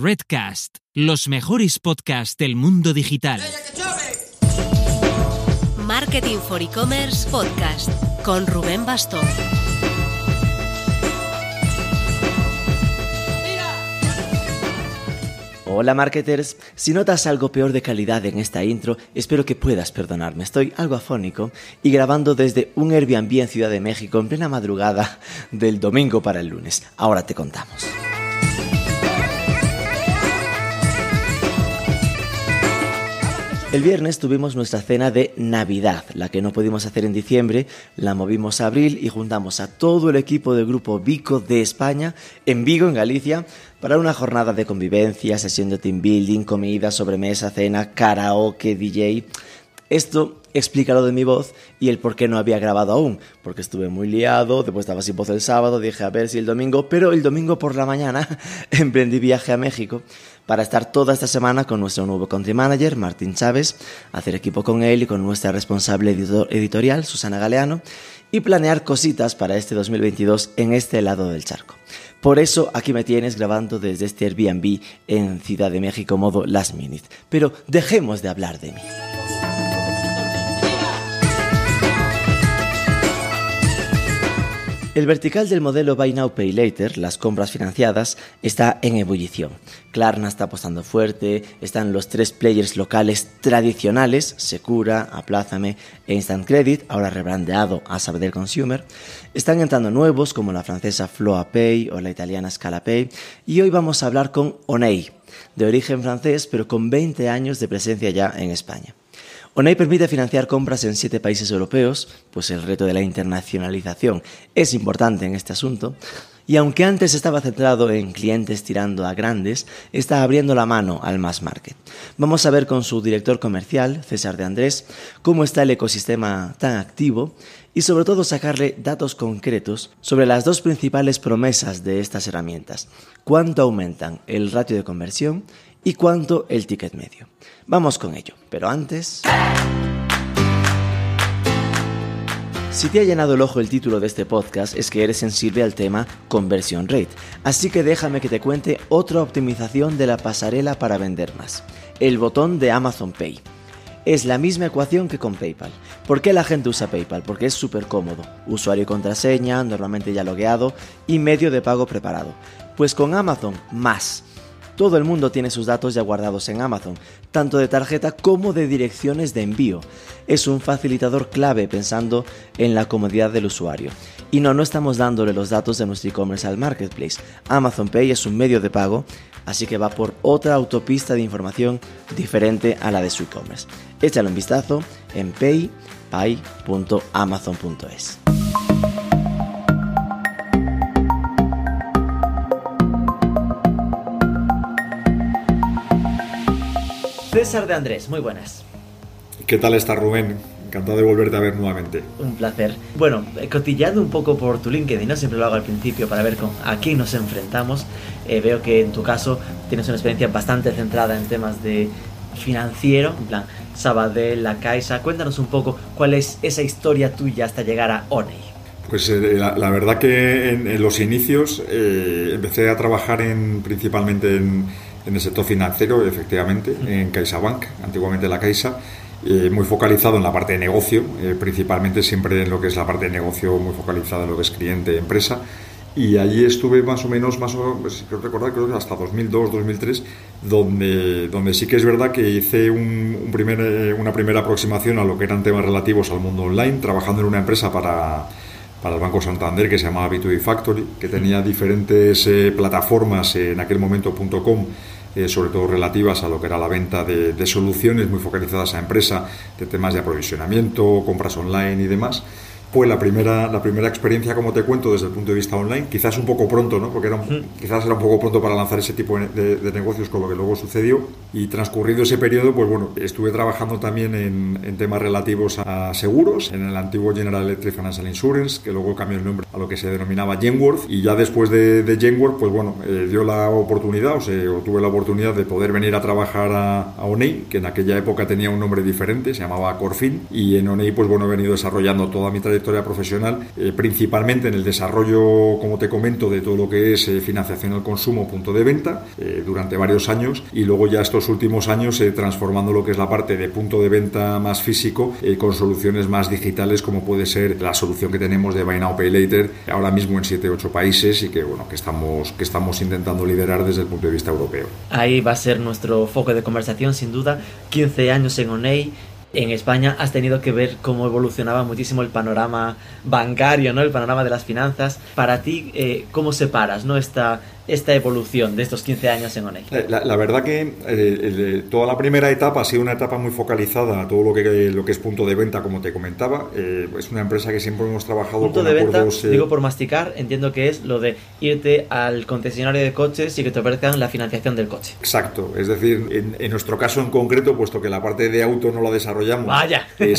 Redcast, los mejores podcasts del mundo digital. Marketing for E-Commerce Podcast con Rubén Bastón. Hola marketers, si notas algo peor de calidad en esta intro, espero que puedas perdonarme. Estoy algo afónico y grabando desde un Airbnb en Ciudad de México en plena madrugada del domingo para el lunes. Ahora te contamos. El viernes tuvimos nuestra cena de Navidad, la que no pudimos hacer en diciembre, la movimos a abril y juntamos a todo el equipo del grupo Vico de España en Vigo, en Galicia, para una jornada de convivencia, sesión de team building, comida, sobremesa, cena, karaoke, DJ. Esto explica lo de mi voz y el por qué no había grabado aún, porque estuve muy liado, después estaba sin voz el sábado, dije a ver si el domingo, pero el domingo por la mañana emprendí viaje a México para estar toda esta semana con nuestro nuevo country manager, Martín Chávez, hacer equipo con él y con nuestra responsable editorial, Susana Galeano, y planear cositas para este 2022 en este lado del charco. Por eso aquí me tienes grabando desde este Airbnb en Ciudad de México modo last minute. Pero dejemos de hablar de mí. El vertical del modelo Buy Now Pay Later, las compras financiadas, está en ebullición. Klarna está apostando fuerte, están los tres players locales tradicionales, Secura, Aplázame e Instant Credit, ahora rebrandeado a Sabadell Consumer. Están entrando nuevos como la francesa Floa Pay o la italiana Scala Pay y hoy vamos a hablar con Onei, de origen francés pero con 20 años de presencia ya en España. ONEI permite financiar compras en siete países europeos, pues el reto de la internacionalización es importante en este asunto, y aunque antes estaba centrado en clientes tirando a grandes, está abriendo la mano al mass market. Vamos a ver con su director comercial, César de Andrés, cómo está el ecosistema tan activo y sobre todo sacarle datos concretos sobre las dos principales promesas de estas herramientas, cuánto aumentan el ratio de conversión y cuánto el ticket medio. Vamos con ello, pero antes... Si te ha llenado el ojo el título de este podcast es que eres sensible al tema conversion rate, así que déjame que te cuente otra optimización de la pasarela para vender más, el botón de Amazon Pay. Es la misma ecuación que con PayPal. ¿Por qué la gente usa PayPal? Porque es súper cómodo. Usuario y contraseña, normalmente ya logueado y medio de pago preparado. Pues con Amazon, más. Todo el mundo tiene sus datos ya guardados en Amazon, tanto de tarjeta como de direcciones de envío. Es un facilitador clave pensando en la comodidad del usuario. Y no, no estamos dándole los datos de nuestro e-commerce al marketplace. Amazon Pay es un medio de pago, así que va por otra autopista de información diferente a la de su e-commerce. Échale un vistazo en pay.amazon.es. César de Andrés, muy buenas. ¿Qué tal está Rubén? Encantado de volverte a ver nuevamente. Un placer. Bueno, eh, cotillando un poco por tu LinkedIn, ¿no? siempre lo hago al principio para ver con a quién nos enfrentamos. Eh, veo que en tu caso tienes una experiencia bastante centrada en temas de financiero, en plan Sabadell, La Caixa. Cuéntanos un poco cuál es esa historia tuya hasta llegar a Oney. Pues eh, la, verdad que en, los inicios empecé a trabajar en, principalmente en en el sector financiero, efectivamente, en CaixaBank, antiguamente la Caixa, eh, muy focalizado en la parte de negocio, eh, principalmente siempre en lo que es la parte de negocio, muy focalizado en lo que es cliente-empresa. Y allí estuve más o menos, más o menos, creo recordar, creo que hasta 2002, 2003, donde, donde sí que es verdad que hice un, primer, eh, una primera aproximación a lo que eran temas relativos al mundo online, trabajando en una empresa para, para el Banco Santander que se llamaba B2B Factory, que tenía diferentes plataformas en aquel momento .com eh, sobre todo relativas a lo que era la venta de, de, soluciones muy focalizadas a empresa, de temas de aprovisionamiento, compras online y demás fue la primera, la primera experiencia, como te cuento, desde el punto de vista online. Quizás un poco pronto, ¿no? Porque era quizás era un poco pronto para lanzar ese tipo de, negocios con lo que luego sucedió. Y transcurrido ese periodo, pues bueno, estuve trabajando también en, en, temas relativos a seguros, en el antiguo General Electric Financial Insurance, que luego cambió el nombre a lo que se denominaba Genworth. Y ya después de, de Genworth, pues bueno, eh, dio la oportunidad, o, sea, tuve la oportunidad de poder venir a trabajar a, a ONEI, que en aquella época tenía un nombre diferente, se llamaba Corfin. Y en ONEI, pues bueno, he venido desarrollando toda mi trayectoria trayectoria profesional, eh, principalmente en el desarrollo, como te comento, de todo lo que es eh, financiación al consumo, punto de venta, durante varios años, y luego ya estos últimos años transformando lo que es la parte de punto de venta más físico con soluciones más digitales, como puede ser la solución que tenemos de Buy Now Pay Later, ahora mismo en 7-8 países y que, bueno, que estamos, que estamos intentando liderar desde el punto de vista europeo. Ahí va a ser nuestro foco de conversación, sin duda. 15 años en ONEI, en España has tenido que ver cómo evolucionaba muchísimo el panorama bancario, ¿no? El panorama de las finanzas. Para ti, eh, ¿cómo separas, ¿no? Esta, esta evolución de estos 15 años en ONEI? Eh, la, verdad que eh, toda la primera etapa ha sido una etapa muy focalizada a todo lo que, lo que es punto de venta, como te comentaba. es una empresa que siempre hemos trabajado punto de venta, digo por masticar, entiendo que es lo de irte al concesionario de coches y que te ofrezcan la financiación del coche. Exacto, es decir, en, en nuestro caso en concreto, puesto que la parte de auto no la desarrollamos Vaya. Eh,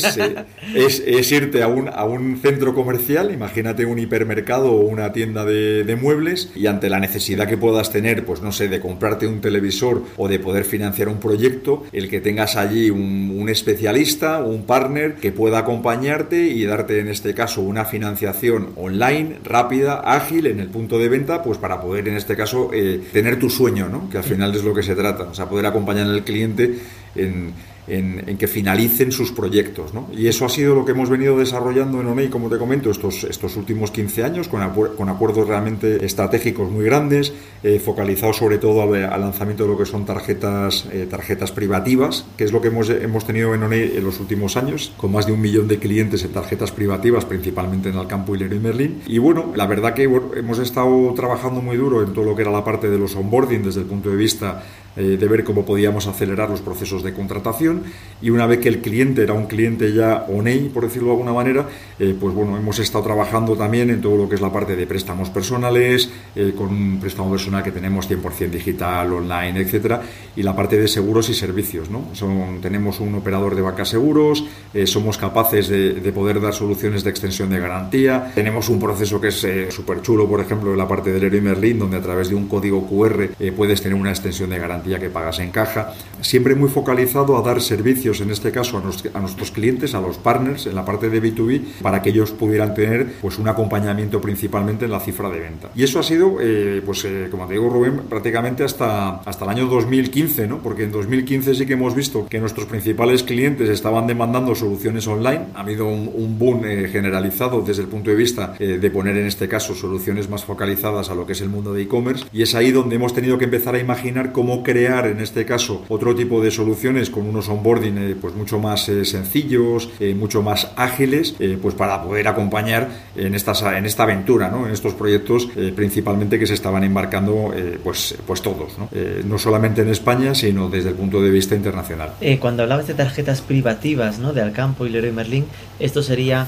es, irte a un, a un centro comercial, imagínate un hipermercado o una tienda de, muebles, y ante la necesidad que puedas tener, pues no sé, de comprarte un televisor o de poder financiar un proyecto, el que tengas allí un, un especialista, un partner que pueda acompañarte y darte en este caso una financiación online, rápida, ágil en el punto de venta, pues para poder en este caso eh, tener tu sueño, ¿no? que al final es lo que se trata, o sea, poder acompañar al cliente en en, que finalicen sus proyectos. ¿no? Y eso ha sido lo que hemos venido desarrollando en ONEI, como te comento, estos, estos últimos 15 años, con, con acuerdos realmente estratégicos muy grandes, eh, focalizados sobre todo al, lanzamiento de lo que son tarjetas, eh, tarjetas privativas, que es lo que hemos, hemos tenido en ONEI en los últimos años, con más de un millón de clientes en tarjetas privativas, principalmente en el campo Hilero y Merlin. Y bueno, la verdad que hemos estado trabajando muy duro en todo lo que era la parte de los onboarding desde el punto de vista eh, de ver cómo podíamos acelerar los procesos de contratación y una vez que el cliente era un cliente ya ONEI, por decirlo de alguna manera, eh, pues bueno, hemos estado trabajando también en todo lo que es la parte de préstamos personales, eh, con un préstamo personal que tenemos 100% digital, online, etcétera, y la parte de seguros y servicios, ¿no? Son, tenemos un operador de banca seguros, somos capaces de, poder dar soluciones de extensión de garantía, tenemos un proceso que es súper chulo, por ejemplo, en la parte del Leroy Merlin, donde a través de un código QR puedes tener una extensión de garantía que pagas en caja, siempre muy focalizado a dar servicios, en este caso a, nuestros clientes, a los partners en la parte de B2B, para que ellos pudieran tener pues un acompañamiento principalmente en la cifra de venta. Y eso ha sido, eh, pues eh, como te digo Rubén, prácticamente hasta, hasta el año 2015, ¿no? porque en 2015 sí que hemos visto que nuestros principales clientes estaban demandando soluciones online, ha habido un, boom eh, generalizado desde el punto de vista de poner en este caso soluciones más focalizadas a lo que es el mundo de e-commerce y es ahí donde hemos tenido que empezar a imaginar cómo crear en este caso otro tipo de soluciones con unos onboarding eh, pues mucho más eh, sencillos, eh, mucho más ágiles, pues para poder acompañar en, estas, en esta aventura, ¿no? en estos proyectos principalmente que se estaban embarcando pues, pues todos, ¿no? no solamente en España, sino desde el punto de vista internacional. cuando hablabas de tarjetas privativas ¿no? de Alcampo y Leroy Merlin, esto sería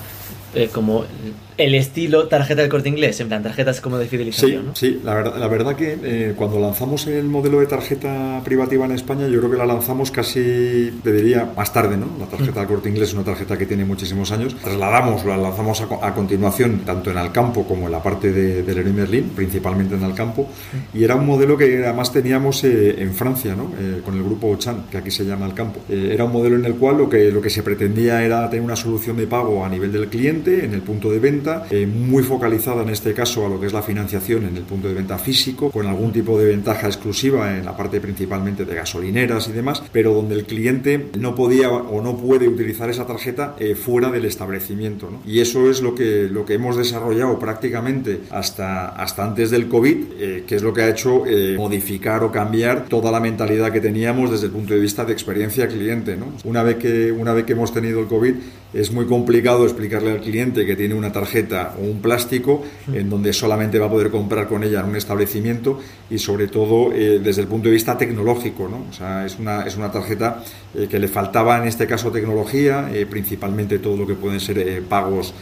como el estilo tarjeta del corte inglés, en plan tarjetas como de fidelización. Sí, sí la, verdad, la verdad que eh, cuando lanzamos el modelo de tarjeta privativa en España, yo creo que la lanzamos casi, te diría, más tarde, ¿no? La tarjeta del corte inglés es una tarjeta que tiene muchísimos años. Trasladamos, la lanzamos a, continuación, tanto en Alcampo como en la parte de, de Leroy Merlin, principalmente en Alcampo, y era un modelo que además teníamos eh, en Francia, ¿no? Eh, con el grupo Ochan, que aquí se llama Alcampo. era un modelo en el cual lo que, lo que se pretendía era tener una solución de pago a nivel del cliente, en el punto de venta, eh, muy focalizada en este caso a lo que es la financiación en el punto de venta físico, con algún tipo de ventaja exclusiva en la parte principalmente de gasolineras y demás, pero donde el cliente no podía o no puede utilizar esa tarjeta eh, fuera del establecimiento. Y eso es lo que, lo que hemos desarrollado prácticamente hasta, hasta antes del COVID, eh, que es lo que ha hecho modificar o cambiar toda la mentalidad que teníamos desde el punto de vista de experiencia cliente. Una, vez que, una vez que hemos tenido el COVID, es muy complicado explicarle al cliente que tiene una tarjeta o un plástico en donde solamente va a poder comprar con ella en un establecimiento y sobre todo eh, desde el punto de vista tecnológico. ¿no? O sea, es una, es una tarjeta eh, que le faltaba en este caso tecnología, eh, principalmente todo lo que pueden ser pagos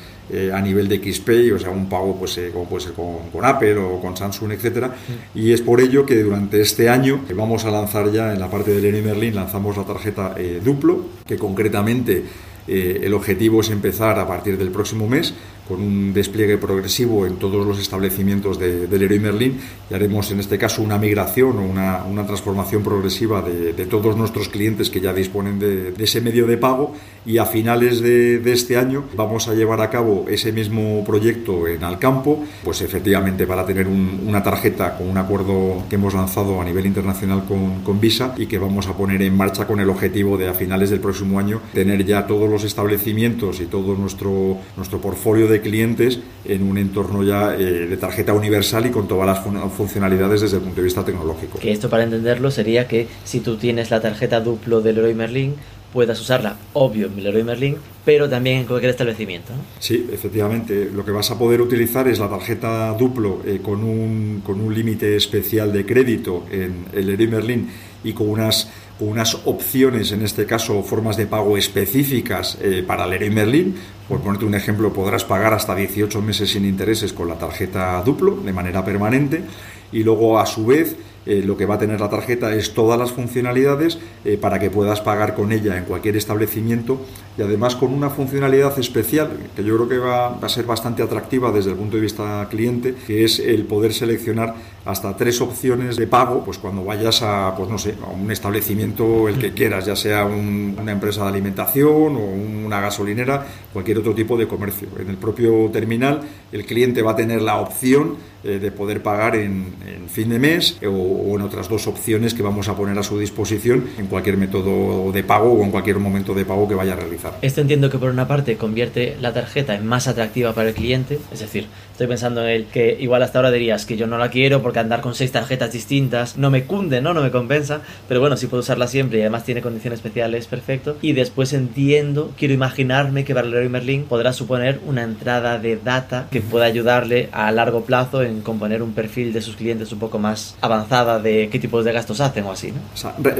a nivel de XPay, o sea, un pago pues, como puede ser con, Apple o con Samsung, etcétera. Y es por ello que durante este año vamos a lanzar ya en la parte de Leroy Merlin, lanzamos la tarjeta Duplo, que concretamente el objetivo es empezar a partir del próximo mes con un despliegue progresivo en todos los establecimientos de, del Leroy Merlin y haremos en este caso una migración o una, transformación progresiva de, todos nuestros clientes que ya disponen de, ese medio de pago y a finales de, este año vamos a llevar a cabo ese mismo proyecto en Alcampo, pues efectivamente para tener una tarjeta con un acuerdo que hemos lanzado a nivel internacional con, Visa y que vamos a poner en marcha con el objetivo de a finales del próximo año tener ya todos los establecimientos y todo nuestro, nuestro portfolio de clientes en un entorno ya eh, de tarjeta universal y con todas las funcionalidades desde el punto de vista tecnológico. Que esto para entenderlo sería que si tú tienes la tarjeta duplo del Leroy Merlin, puedas usarla, obvio, en Leroy Merlin, pero también en cualquier establecimiento. Sí, efectivamente. Lo que vas a poder utilizar es la tarjeta Duplo eh, con un, con un límite especial de crédito en el Leroy Merlin y con unas, unas opciones, en este caso formas de pago específicas eh, para Leroy Merlin. Por ponerte un ejemplo, podrás pagar hasta 18 meses sin intereses con la tarjeta Duplo de manera permanente y luego a su vez eh, lo que va a tener la tarjeta es todas las funcionalidades eh, para que puedas pagar con ella en cualquier establecimiento y además con una funcionalidad especial que yo creo que va, a ser bastante atractiva desde el punto de vista cliente, que es el poder seleccionar hasta tres opciones de pago, pues cuando vayas a, pues no sé, a un establecimiento el que quieras, ya sea una empresa de alimentación o una gasolinera, cualquier otro tipo de comercio. En el propio terminal el cliente va a tener la opción eh, de poder pagar en, fin de mes o, en otras dos opciones que vamos a poner a su disposición en cualquier método de pago o en cualquier momento de pago que vaya a realizar. Esto entiendo que por una parte convierte la tarjeta en más atractiva para el cliente, es decir, estoy pensando en el que igual hasta ahora dirías que yo no la quiero porque andar con seis tarjetas distintas no me cunde, ¿no? No me compensa, pero bueno, si puedo usarla siempre y además tiene condiciones especiales, perfecto. Y después entiendo, quiero imaginarme que para Leroy Merlin podrá suponer una entrada de data que pueda ayudarle a largo plazo en componer un perfil de sus clientes un poco más avanzada de qué tipos de gastos hacen o así, ¿no?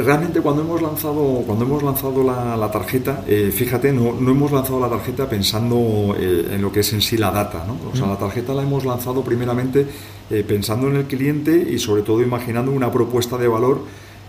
realmente cuando hemos lanzado, cuando hemos lanzado la, tarjeta, eh, fíjate, no, no, hemos lanzado la tarjeta pensando eh, en lo que es en sí la data, ¿no? O sea, la tarjeta la hemos lanzado primeramente eh, pensando en el cliente y sobre todo imaginando una propuesta de valor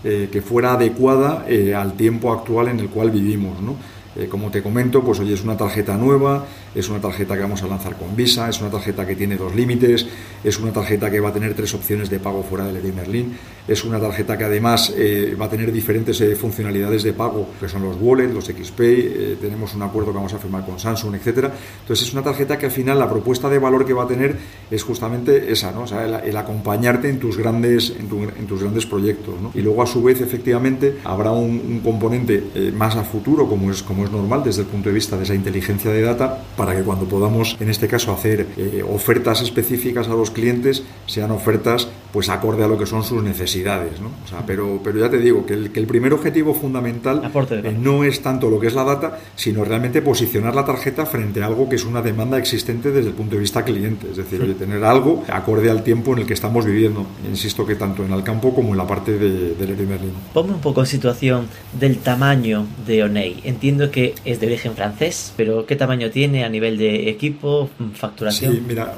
que fuera adecuada al tiempo actual en el cual vivimos, ¿no? Eh, como te comento, pues hoy es una tarjeta nueva, es una tarjeta que vamos a lanzar con Visa, es una tarjeta que tiene dos límites, es una tarjeta que va a tener tres opciones de pago fuera del Leroy Merlin, es una tarjeta que además eh, va a tener diferentes eh, funcionalidades de pago, que son los wallets, los XPay, tenemos un acuerdo que vamos a firmar con Samsung, etcétera. Entonces es una tarjeta que al final la propuesta de valor que va a tener es justamente esa, ¿no? El, acompañarte en tus grandes, en, tus grandes proyectos. Y luego a su vez, efectivamente, habrá un, componente más a futuro, como es como es normal desde el punto de vista de esa inteligencia de data, para que cuando podamos, en este caso, hacer eh, ofertas específicas a los clientes, sean ofertas pues acorde a lo que son sus necesidades. ¿no? O sea, pero, pero ya te digo que el, que el primer objetivo fundamental eh, no es tanto lo que es la data, sino realmente posicionar la tarjeta frente a algo que es una demanda existente desde el punto de vista cliente. Es decir, tener algo acorde al tiempo en el que estamos viviendo. Insisto que tanto en el campo como en la parte de, de Merlin. Ponme un poco en situación del tamaño de Oney. Entiendo que es de origen francés, pero ¿qué tamaño tiene a nivel de equipo, facturación? Sí, mira,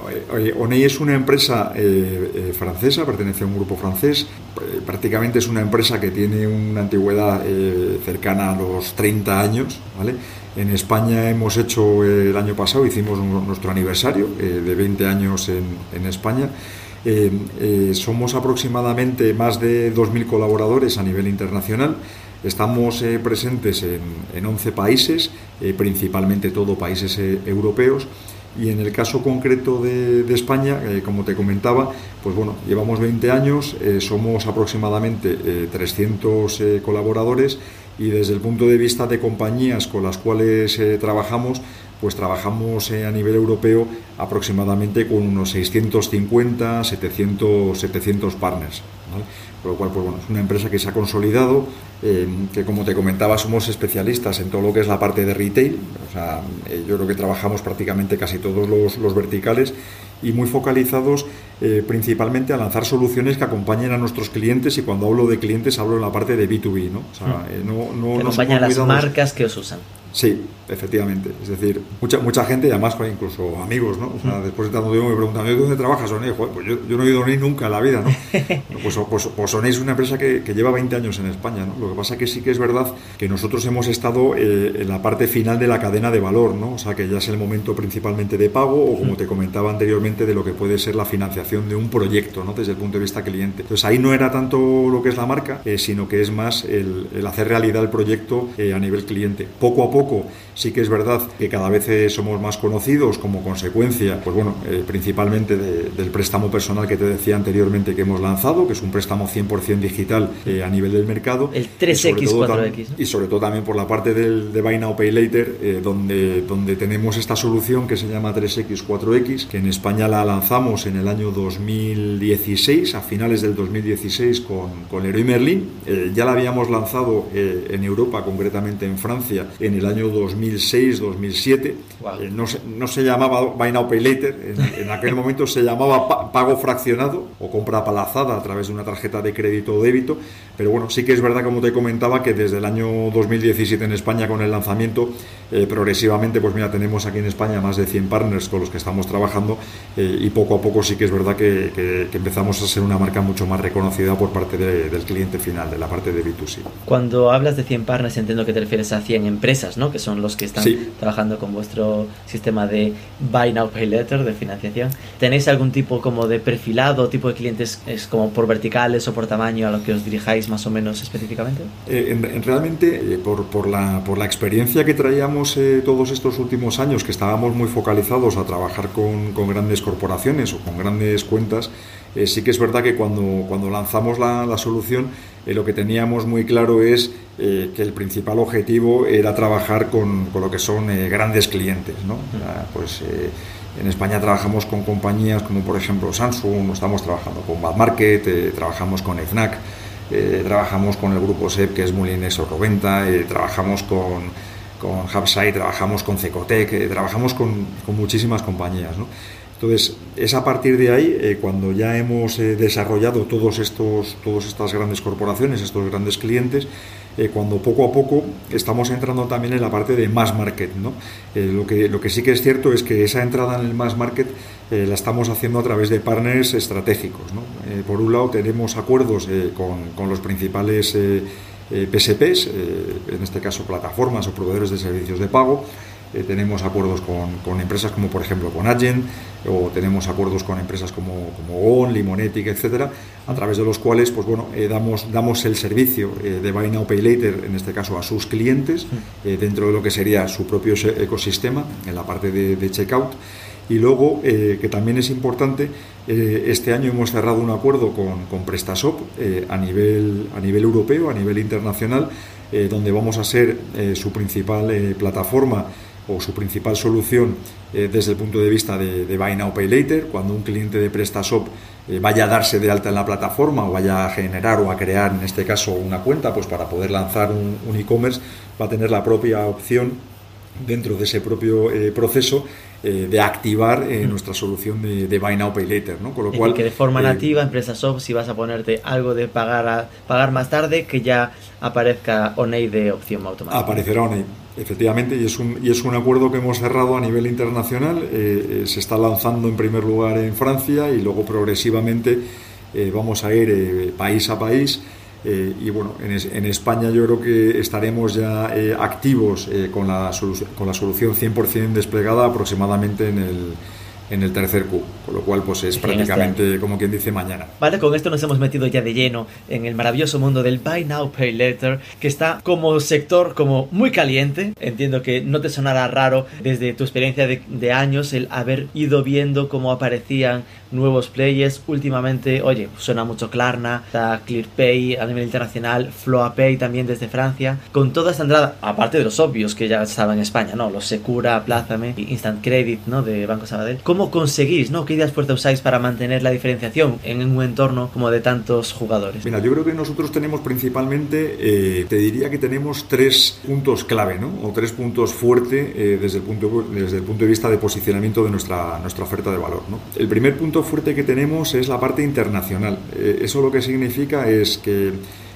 Oney es una empresa eh, eh, francesa, pertenece a un grupo francés, eh, prácticamente es una empresa que tiene una antigüedad cercana a los 30 años. En España hemos hecho el año pasado, hicimos nuestro aniversario de 20 años en, en España. somos aproximadamente más de 2.000 colaboradores a nivel internacional Estamos eh, presentes en, en, 11 países, eh, principalmente todo países eh, europeos. Y en el caso concreto de, España, como te comentaba, pues bueno, llevamos 20 años, somos aproximadamente 300 colaboradores y desde el punto de vista de compañías con las cuales trabajamos, pues trabajamos a nivel europeo aproximadamente con unos 650, 700, 700 partners. Por lo cual, pues bueno, es una empresa que se ha consolidado, eh, que como te comentaba, somos especialistas en todo lo que es la parte de retail. O sea, eh, yo creo que trabajamos prácticamente casi todos los, verticales y muy focalizados eh, principalmente a lanzar soluciones que acompañen a nuestros clientes y cuando hablo de clientes hablo en la parte de B2B, ¿no? O sea, mm. no, no, que acompañan las marcas que os usan. Sí, efectivamente. Es decir, mucha mucha gente, además incluso amigos, ¿no? O sea, después de tanto tiempo me preguntan, ¿dónde trabajas, Oney? pues yo, yo, no he ido a nunca en la vida, ¿no? pues, pues, pues es una empresa que, que, lleva 20 años en España, ¿no? Lo que pasa que sí que es verdad que nosotros hemos estado eh, en la parte final de la cadena de valor, ¿no? O sea, que ya es el momento principalmente de pago o, como te comentaba anteriormente, de lo que puede ser la financiación de un proyecto, ¿no? Desde el punto de vista cliente. Entonces ahí no era tanto lo que es la marca, eh, sino que es más el, el, hacer realidad el proyecto eh, a nivel cliente. Poco a poco poco. Sí que es verdad que cada vez eh, somos más conocidos como consecuencia, pues bueno, eh, principalmente del préstamo personal que te decía anteriormente que hemos lanzado, que es un préstamo 100% digital a nivel del mercado. El 3X, 4X. Y sobre todo también por la parte del, de Buy Now Pay Later, donde, donde tenemos esta solución que se llama 3X, 4X, que en España la lanzamos en el año 2016, a finales del 2016 con, con Leroy Merlin. ya la habíamos lanzado en Europa, concretamente en Francia, en el año 2006-2007. Eh, no, se, no, se, llamaba Buy Now Pay Later, en, aquel momento se llamaba pago fraccionado o compra apalazada a través de una tarjeta de crédito o débito, pero bueno, sí que es verdad, como te comentaba, que desde el año 2017 en España con el lanzamiento, eh, progresivamente, pues mira, tenemos aquí en España más de 100 partners con los que estamos trabajando eh, y poco a poco sí que es verdad que, que, empezamos a ser una marca mucho más reconocida por parte del cliente final, de la parte de B2C. Cuando hablas de 100 partners, entiendo que te refieres a 100 empresas, ¿no? Que son los que están trabajando con vuestro sistema de Buy Now Pay Later, de financiación. ¿Tenéis algún tipo como de perfilado, tipo de clientes, es como por verticales o por tamaño a lo que os dirijáis más o menos específicamente? Eh, en, realmente, eh, por, por, la, por la experiencia que traíamos eh, todos estos últimos años, que estábamos muy focalizados a trabajar con, con grandes corporaciones o con grandes cuentas, sí que es verdad que cuando, cuando lanzamos la, la solución, lo que teníamos muy claro es que el principal objetivo era trabajar con, con lo que son grandes clientes. ¿no? pues en España trabajamos con compañías como por ejemplo Samsung, estamos trabajando con Bad Market, trabajamos con FNAC. Eh, trabajamos con el grupo SEP, que es Mulines o Roventa, eh, trabajamos con, con Hubside, trabajamos con Cecotec, eh, trabajamos con, con, muchísimas compañías. Entonces, es a partir de ahí, cuando ya hemos desarrollado todos estos, todas estas grandes corporaciones, estos grandes clientes, cuando poco a poco estamos entrando también en la parte de mass market. ¿no? lo, que, lo que sí que es cierto es que esa entrada en el mass market eh, la estamos haciendo a través de partners estratégicos. Eh, por un lado tenemos acuerdos eh, con, los principales PSPs, en este caso plataformas o proveedores de servicios de pago. tenemos acuerdos con, empresas como por ejemplo con Agent o tenemos acuerdos con empresas como, como ON, Limonetic, etcétera, a través de los cuales pues bueno, damos, damos el servicio de Buy Now Pay Later, en este caso a sus clientes, dentro de lo que sería su propio ecosistema, en la parte de, de checkout. Y luego, eh, que también es importante, eh, este año hemos cerrado un acuerdo con, con PrestaShop eh, a, nivel, a nivel europeo, a nivel internacional, donde vamos a ser su principal plataforma o su principal solución desde el punto de vista de, de, Buy Now Pay Later. Cuando un cliente de PrestaShop vaya a darse de alta en la plataforma o vaya a generar o a crear, en este caso, una cuenta, pues para poder lanzar un, un e-commerce, va a tener la propia opción dentro de ese propio proceso eh, de activar eh, nuestra solución de, de, Buy Now Pay Later, ¿no? Con lo cual, que de forma eh, nativa, empresa soft, si vas a ponerte algo de pagar a, pagar más tarde, que ya aparezca ONEI de opción automática. Aparecerá ONEI, efectivamente, y es un, y es un acuerdo que hemos cerrado a nivel internacional. se está lanzando en primer lugar en Francia y luego progresivamente vamos a ir país a país. Eh, y bueno, en, España yo creo que estaremos ya eh, activos eh, con, la con la solución 100% desplegada aproximadamente en el, en el tercer Q, con lo cual pues es prácticamente como quien dice mañana. Vale, con esto nos hemos metido ya de lleno en el maravilloso mundo del Buy Now Pay Later, que está como sector como muy caliente. Entiendo que no te sonará raro desde tu experiencia de, de años el haber ido viendo cómo aparecían nuevos players. Últimamente, oye, suena mucho Klarna, está ClearPay a nivel internacional, FloaPay también desde Francia. Con toda esta entrada, aparte de los obvios que ya estaban en España, ¿no? Los Secura, Plázame, Instant Credit, ¿no? De Banco Sabadell. ¿Cómo conseguís, ¿no? ¿Qué ideas fuertes usáis para mantener la diferenciación en un entorno como de tantos jugadores? Mira, yo creo que nosotros tenemos principalmente, eh, te diría que tenemos tres puntos clave, ¿no? O tres puntos fuertes eh, desde, el punto, desde el punto de vista de posicionamiento de nuestra, nuestra oferta de valor, ¿no? El primer punto fuerte que tenemos es la parte internacional. Eh, eso lo que significa es que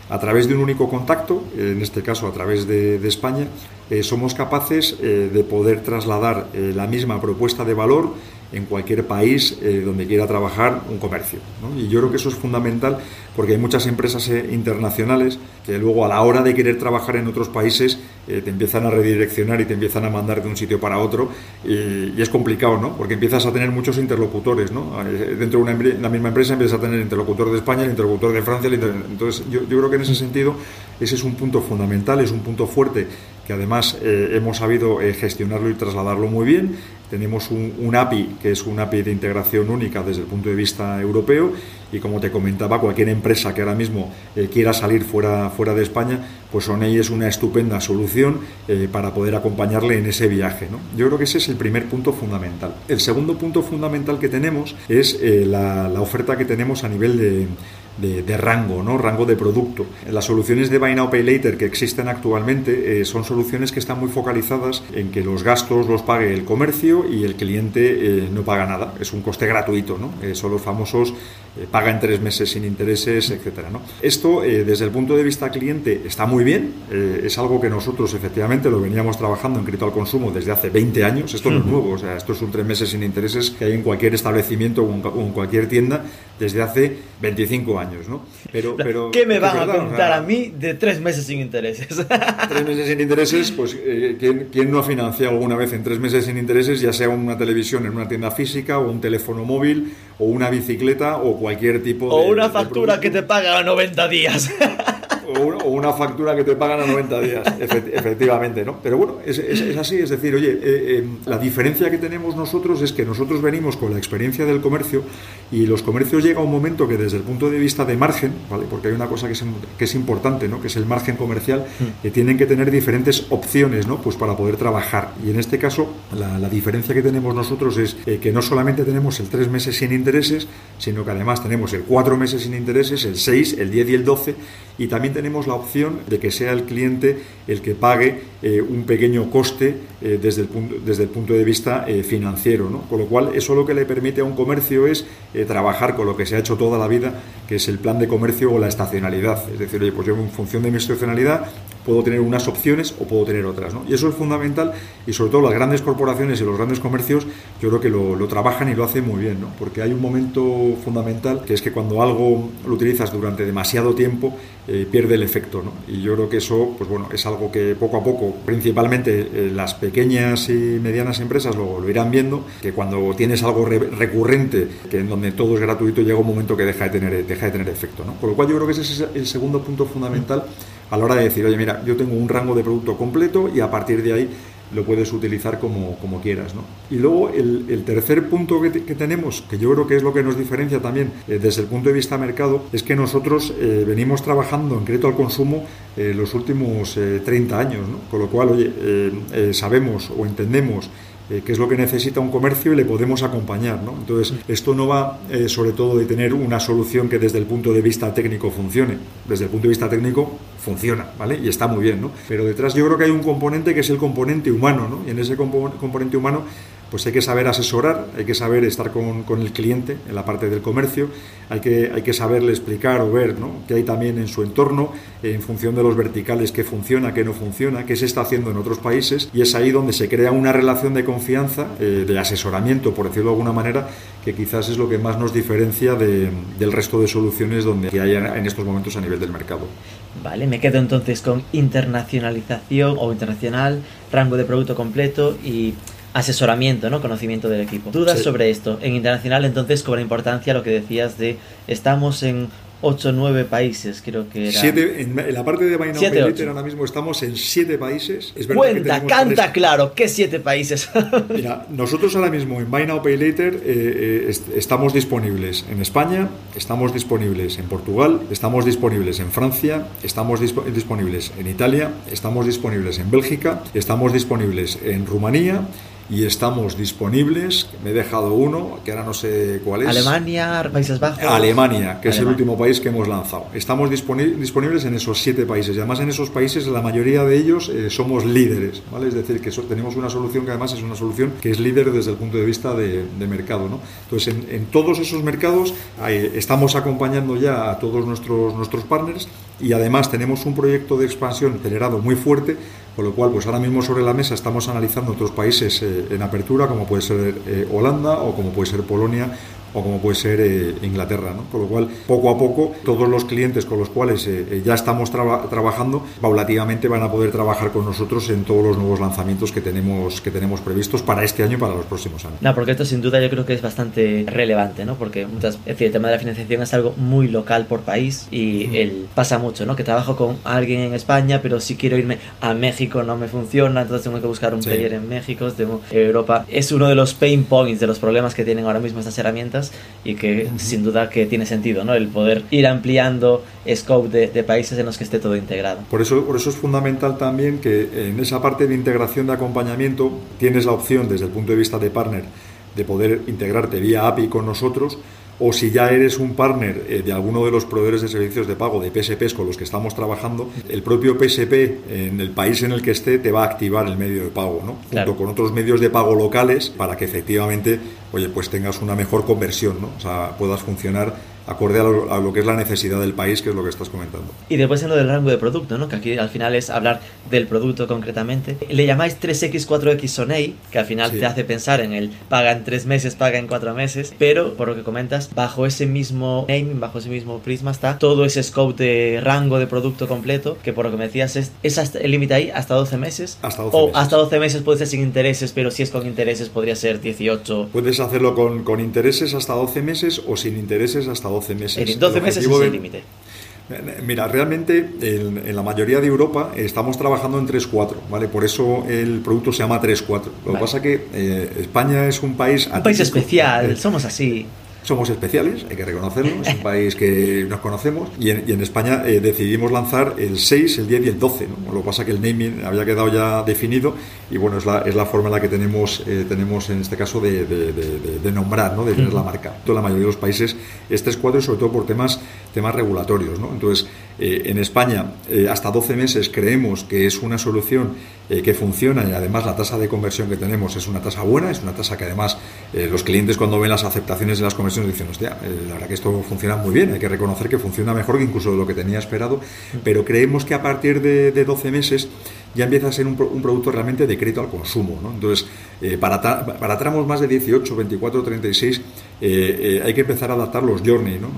a través de un único contacto, en este caso a través de, España, eh, somos capaces eh, de poder trasladar la misma propuesta de valor en cualquier país eh, donde quiera trabajar un comercio. Y yo creo que eso es fundamental porque hay muchas empresas eh, internacionales que luego a la hora de querer trabajar en otros países eh, te empiezan a redireccionar y te empiezan a mandar de un sitio para otro y, es complicado, ¿no? Porque empiezas a tener muchos interlocutores, ¿no? Dentro de una, la misma empresa empiezas a tener el interlocutor de España, el interlocutor de Francia, entonces yo, creo que en ese sentido ese es un punto fundamental, es un punto fuerte que además hemos sabido gestionarlo y trasladarlo muy bien. Tenemos un, API que es un API de integración única desde el punto de vista europeo y como te comentaba, cualquier empresa que ahora mismo eh, quiera salir fuera, fuera de España, pues ONEI es una estupenda solución para poder acompañarle en ese viaje. Yo creo que ese es el primer punto fundamental. El segundo punto fundamental que tenemos es la, la oferta que tenemos a nivel de de, rango, ¿no? rango de producto. Las soluciones de Buy Now Pay Later que existen actualmente eh, son soluciones que están muy focalizadas en que los gastos los pague el comercio y el cliente eh, no paga nada. Es un coste gratuito. ¿no? Eh, son los famosos paga en tres meses sin intereses, etcétera. ¿no? Esto, desde el punto de vista cliente, está muy bien. es algo que nosotros efectivamente lo veníamos trabajando en crédito al consumo desde hace 20 años. Esto no es nuevo. O sea, esto es un tres meses sin intereses que hay en cualquier establecimiento o en cualquier tienda desde hace 25 años, ¿no? Pero, pero ¿Qué me van a contar a mí de tres meses sin intereses? tres meses sin intereses, pues eh, ¿quién, no ha financiado alguna vez en tres meses sin intereses, ya sea una televisión en una tienda física o un teléfono móvil o una bicicleta o cualquier tipo de... O una factura que te paga a 90 días. o, una factura que te pagan a 90 días, efectivamente, ¿no? Pero bueno, es, así, es decir, oye, eh, eh, la diferencia que tenemos nosotros es que nosotros venimos con la experiencia del comercio y los comercios llega un momento que desde el punto de vista de margen, ¿vale? Porque hay una cosa que es, que es importante, ¿no? Que es el margen comercial, mm. que tienen que tener diferentes opciones, ¿no? Pues para poder trabajar. Y en este caso, la, diferencia que tenemos nosotros es eh, que no solamente tenemos el 3 meses sin intereses, sino que además tenemos el 4 meses sin intereses, el 6, el 10 y el 12, y también tenemos la opción de que sea el cliente el que pague eh, un pequeño coste eh, desde, el punto, desde el punto de vista eh, financiero. ¿no? Con lo cual, eso lo que le permite a un comercio es trabajar con lo que se ha hecho toda la vida, que es el plan de comercio o la estacionalidad. Es decir, oye, pues yo en función de mi estacionalidad puedo tener unas opciones o puedo tener otras. ¿no? Y eso es fundamental y sobre todo las grandes corporaciones y los grandes comercios yo creo que lo, trabajan y lo hacen muy bien, ¿no? porque hay un momento fundamental que es que cuando algo lo utilizas durante demasiado tiempo eh, pierde el efecto. ¿no? Y yo creo que eso pues bueno, es algo que poco a poco, principalmente eh, las pequeñas y medianas empresas lo, lo, irán viendo, que cuando tienes algo recurrente, que en donde todo es gratuito, llega un momento que deja de tener, deja de tener efecto. ¿no? Con lo cual yo creo que ese es el segundo punto fundamental a la hora de decir, oye, mira, yo tengo un rango de producto completo y a partir de ahí lo puedes utilizar como, como quieras. ¿no? Y luego el, tercer punto que, tenemos, que yo creo que es lo que nos diferencia también eh, desde el punto de vista mercado, es que nosotros eh, venimos trabajando en crédito al consumo eh, los últimos 30 años, ¿no? con lo cual, oye, sabemos o entendemos eh, qué es lo que necesita un comercio y le podemos acompañar. ¿no? Entonces, esto no va eh, sobre todo de tener una solución que desde el punto de vista técnico funcione. Desde el punto de vista técnico funciona, ¿vale? Y está muy bien, ¿no? Pero detrás yo creo que hay un componente que es el componente humano, ¿no? Y en ese componente humano pues hay que saber asesorar, hay que saber estar con, con, el cliente en la parte del comercio, hay que, hay que saberle explicar o ver ¿no? qué hay también en su entorno, en función de los verticales, qué funciona, qué no funciona, qué se está haciendo en otros países, y es ahí donde se crea una relación de confianza, eh, de asesoramiento, por decirlo de alguna manera, que quizás es lo que más nos diferencia de, del resto de soluciones donde hay en estos momentos a nivel del mercado. Vale, me quedo entonces con internacionalización o internacional, rango de producto completo y asesoramiento, ¿no? Conocimiento del equipo. Dudas sobre esto. En internacional, entonces, cobra importancia lo que decías de estamos en 8 o 9 países, creo que era. Siete, en, la parte de Now ahora mismo estamos en 7 países. Es Cuenta, canta claro, ¿qué 7 países? Mira, nosotros ahora mismo en Buy Now Pay Later eh, eh, estamos disponibles en España, estamos disponibles en Portugal, estamos disponibles en Francia, estamos disponibles en Italia, estamos disponibles en Bélgica, estamos disponibles en Rumanía y estamos disponibles. Me he dejado uno, que ahora no sé cuál es. Alemania, Países Bajos. Alemania, que es el último país que hemos lanzado. Estamos disponibles en esos siete países y además en esos países la mayoría de ellos eh, somos líderes, ¿vale? Es decir, que tenemos una solución que además es una solución que es líder desde el punto de vista de, mercado, ¿no? Entonces, en, todos esos mercados estamos acompañando ya a todos nuestros, nuestros partners y además tenemos un proyecto de expansión acelerado muy fuerte, con lo cual, pues ahora mismo sobre la mesa estamos analizando otros países. Eh, en apertura, como puede ser Holanda o como puede ser Polonia o como puede ser eh, Inglaterra. ¿no? Con lo cual, poco a poco, todos los clientes con los cuales eh, eh, ya estamos trabajando, paulativamente van a poder trabajar con nosotros en todos los nuevos lanzamientos que tenemos, que tenemos previstos para este año y para los próximos años. No, porque esto sin duda yo creo que es bastante relevante, ¿no? porque muchas, es decir, el tema de la financiación es algo muy local por país y él pasa mucho, ¿no? que trabajo con alguien en España, pero si quiero irme a México no me funciona, entonces tengo que buscar un player en México, tengo Europa. Es uno de los pain points, de los problemas que tienen ahora mismo estas herramientas y que sin duda que tiene sentido, ¿no? El poder ir ampliando scope de, países en los que esté todo integrado. Por eso, por eso es fundamental también que en esa parte de integración de acompañamiento tienes la opción desde el punto de vista de partner de poder integrarte vía API con nosotros o si ya eres un partner eh, de alguno de los proveedores de servicios de pago de PSPs con los que estamos trabajando, el propio PSP en el país en el que esté te va a activar el medio de pago, ¿no? Junto con otros medios de pago locales para que efectivamente, oye, pues tengas una mejor conversión, ¿no? O sea, puedas funcionar acorde a lo, que es la necesidad del país, que es lo que estás comentando. Y después en lo del rango de producto, ¿no? que aquí al final es hablar del producto concretamente. Le llamáis 3X, 4X Sonei, que al final te hace pensar en el paga en 3 meses, paga en 4 meses, pero por lo que comentas, bajo ese mismo naming, bajo ese mismo prisma está todo ese scope de rango de producto completo, que por lo que me decías es, es el límite ahí hasta 12 meses. Hasta 12 o meses. hasta 12 meses puede ser sin intereses, pero si es con intereses podría ser 18. Puedes hacerlo con, con intereses hasta 12 meses o sin intereses hasta 12 12 meses. 12 meses es el límite. Mira, realmente en, la mayoría de Europa estamos trabajando en 3-4, ¿vale? Por eso el producto se llama 3-4. Lo que pasa que eh, España es un país... Un país especial, somos así somos especiales, hay que reconocerlo, es un país que nos conocemos y en, España eh, decidimos lanzar el 6, el 10 y el 12. ¿no? Lo que pasa que el naming había quedado ya definido y bueno, es la, es la forma en la que tenemos, eh, tenemos en este caso de, de, nombrar, ¿no? de tener la marca. En la mayoría de los países este es 4 sobre todo por temas, temas regulatorios. ¿no? Entonces, eh, en España hasta 12 meses creemos que es una solución que funciona y además la tasa de conversión que tenemos es una tasa buena, es una tasa que además los clientes cuando ven las aceptaciones de las conversiones dicen, hostia, eh, la verdad que esto funciona muy bien, hay que reconocer que funciona mejor que incluso de lo que tenía esperado, pero creemos que a partir de, de 12 meses ya empieza a ser un, producto realmente de crédito al consumo. ¿no? Entonces, eh, para, para, tramos más de 18, 24, 36, hay que empezar a adaptar los journey. ¿no?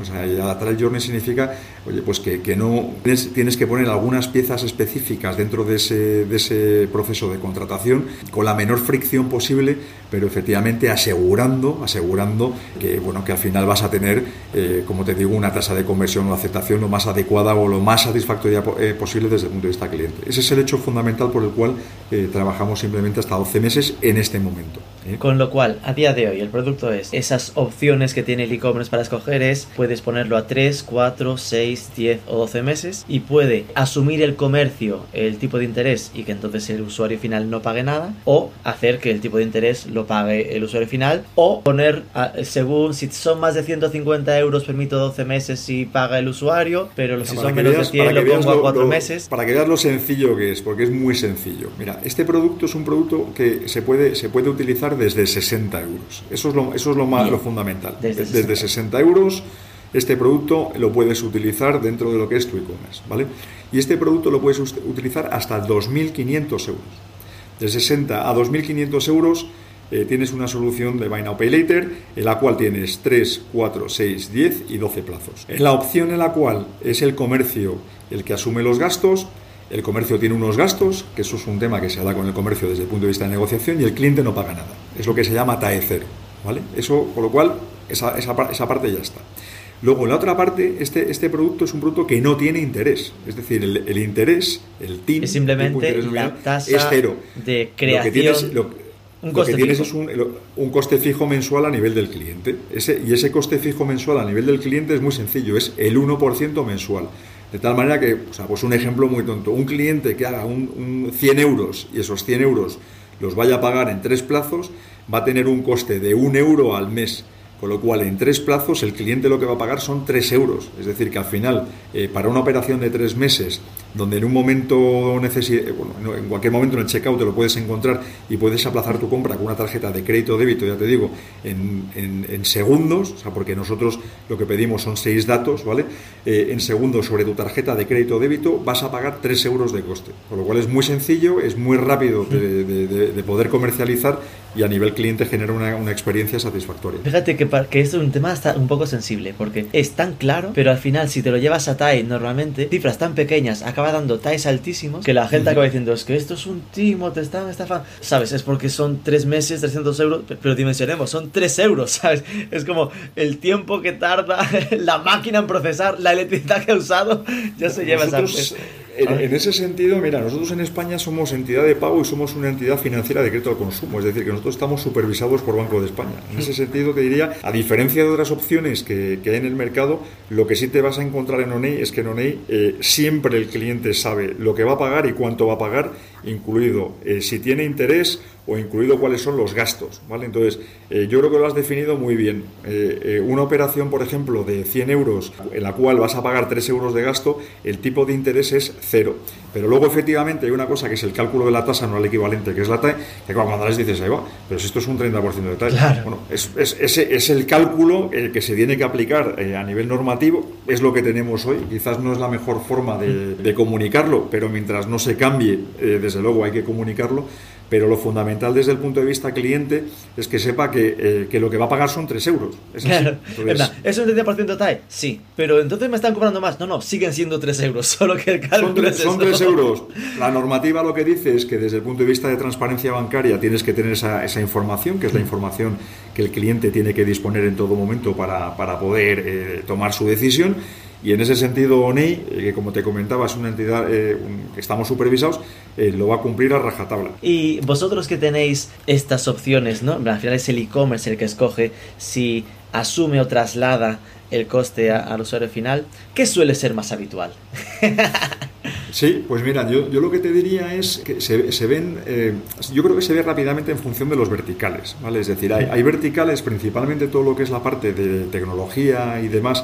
Adaptar el journey significa oye, pues que, que no tienes, tienes, que poner algunas piezas específicas dentro de ese, de ese proceso de contratación con la menor fricción posible, pero efectivamente asegurando, asegurando que, bueno, que al final vas a tener, eh, como te digo, una tasa de conversión o aceptación lo más adecuada o lo más satisfactoria eh, posible desde el punto de vista cliente. Ese es el hecho fundamental por el cual eh, trabajamos simplemente hasta 12 meses en este momento. Con lo cual, a día de hoy, el producto es esas opciones que tiene el e-commerce para escoger es, puedes ponerlo a 3, 4, 6, 10 o 12 meses y puede asumir el comercio el tipo de interés y que entonces el usuario final no pague nada o hacer que el tipo de interés lo pague el usuario final o poner según si son más de 150 euros permito 12 meses si paga el usuario pero si son menos de 100 lo pongo a 4 meses para que veas lo sencillo que es porque es muy sencillo. Mira, este producto es un producto que se puede, se puede utilizar desde 60 euros. Eso es lo, eso es lo, más, lo fundamental. Desde, 60. euros este producto lo puedes utilizar dentro de lo que es tu e-commerce, ¿vale? Y este producto lo puedes utilizar hasta 2.500 euros. De 60 a 2.500 euros eh, tienes una solución de Buy Now Pay Later en la cual tienes 3, 4, 6, 10 y 12 plazos. En la opción en la cual es el comercio el que asume los gastos, el comercio tiene unos gastos, que eso es un tema que se da con el comercio desde el punto de vista de negociación, y el cliente no paga nada. Es lo que se llama TAE cero. ¿vale? Eso, con lo cual, esa, esa, esa parte ya está. Luego, en la otra parte, este, este producto es un producto que no tiene interés. Es decir, el, interés, el TIN, es simplemente la tasa es cero. de creación. Lo que tienes, es un, un, coste fijo mensual a nivel del cliente. Ese, y ese coste fijo mensual a nivel del cliente es muy sencillo, es el 1% mensual. De tal manera que, o sea, pues un ejemplo muy tonto, un cliente que haga un, 100 euros y esos 100 euros los vaya a pagar en tres plazos, va a tener un coste de un euro al mes con lo cual, en tres plazos, el cliente lo que va a pagar son tres euros. Es decir, que al final, eh, para una operación de tres meses, donde en un momento necesite, bueno, en cualquier momento en el checkout te lo puedes encontrar y puedes aplazar tu compra con una tarjeta de crédito o débito, ya te digo, en, segundos, porque nosotros lo que pedimos son seis datos, ¿vale? Eh, en segundos sobre tu tarjeta de crédito o débito vas a pagar tres euros de coste. Con lo cual es muy sencillo, es muy rápido de poder comercializar y a nivel cliente genera una, una experiencia satisfactoria. Fíjate que, que esto es un tema está un poco sensible, porque es tan claro, pero al final si te lo llevas a TAE normalmente, cifras tan pequeñas acaba dando TAEs altísimos que la gente acaba diciendo, es que esto es un timo, te están estafando. ¿Sabes? Es porque son tres meses, 300 euros, pero dimensionemos, son 3 euros, ¿sabes? Es como el tiempo que tarda la máquina en procesar, la electricidad que ha usado, ya se lleva esa en, ese sentido, mira, nosotros en España somos entidad de pago y somos una entidad financiera de crédito al consumo, es decir, que nosotros estamos supervisados por Banco de España. En ese sentido, te diría, a diferencia de otras opciones que, hay en el mercado, lo que sí te vas a encontrar en ONEI es que en ONEI eh, siempre el cliente sabe lo que va a pagar y cuánto va a pagar, incluido eh, si tiene interés o incluido cuáles son los gastos. ¿vale? Entonces, eh, yo creo que lo has definido muy bien. Eh, eh, una operación, por ejemplo, de 100 euros en la cual vas a pagar 3 euros de gasto, el tipo de interés es cero. Pero luego, efectivamente, hay una cosa que es el cálculo de la tasa no al equivalente, que es la TAE, que cuando les dices, ahí va, pero si esto es un 30% de TAE. Bueno, es, ese es el cálculo que se tiene que aplicar a nivel normativo, es lo que tenemos hoy. Quizás no es la mejor forma de, de comunicarlo, pero mientras no se cambie, desde luego hay que comunicarlo pero lo fundamental desde el punto de vista cliente es que sepa que, eh, que lo que va a pagar son 3 euros. ¿Es, claro. ¿Es un 30% TAE? Sí, pero entonces me están cobrando más. No, no, siguen siendo 3 euros, solo que el cálculo son, 3, euros. La normativa lo que dice es que desde el punto de vista de transparencia bancaria tienes que tener esa, esa información, que es la información que el cliente tiene que disponer en todo momento para, para poder eh, tomar su decisión y en ese sentido, ONEI, eh, que como te comentaba es una entidad eh, que estamos supervisados, eh, lo va a cumplir a rajatabla. Y vosotros que tenéis estas opciones, ¿no? Al final es el e-commerce el que escoge si asume o traslada el coste al usuario final, ¿qué suele ser más habitual? Sí, pues mira, yo, yo, lo que te diría es que se, se ven, yo creo que se ve rápidamente en función de los verticales, ¿vale? Es decir, hay, hay verticales, principalmente todo lo que es la parte de tecnología y demás,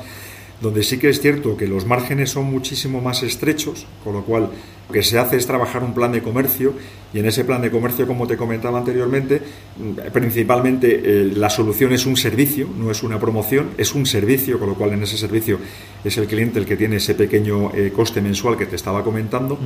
donde sí que es cierto que los márgenes son muchísimo más estrechos, con lo cual lo que se hace es trabajar un plan de comercio y en ese plan de comercio, como te comentaba anteriormente, principalmente eh, la solución es un servicio, no es una promoción, es un servicio, con lo cual en ese servicio es el cliente el que tiene ese pequeño eh, coste mensual que te estaba comentando.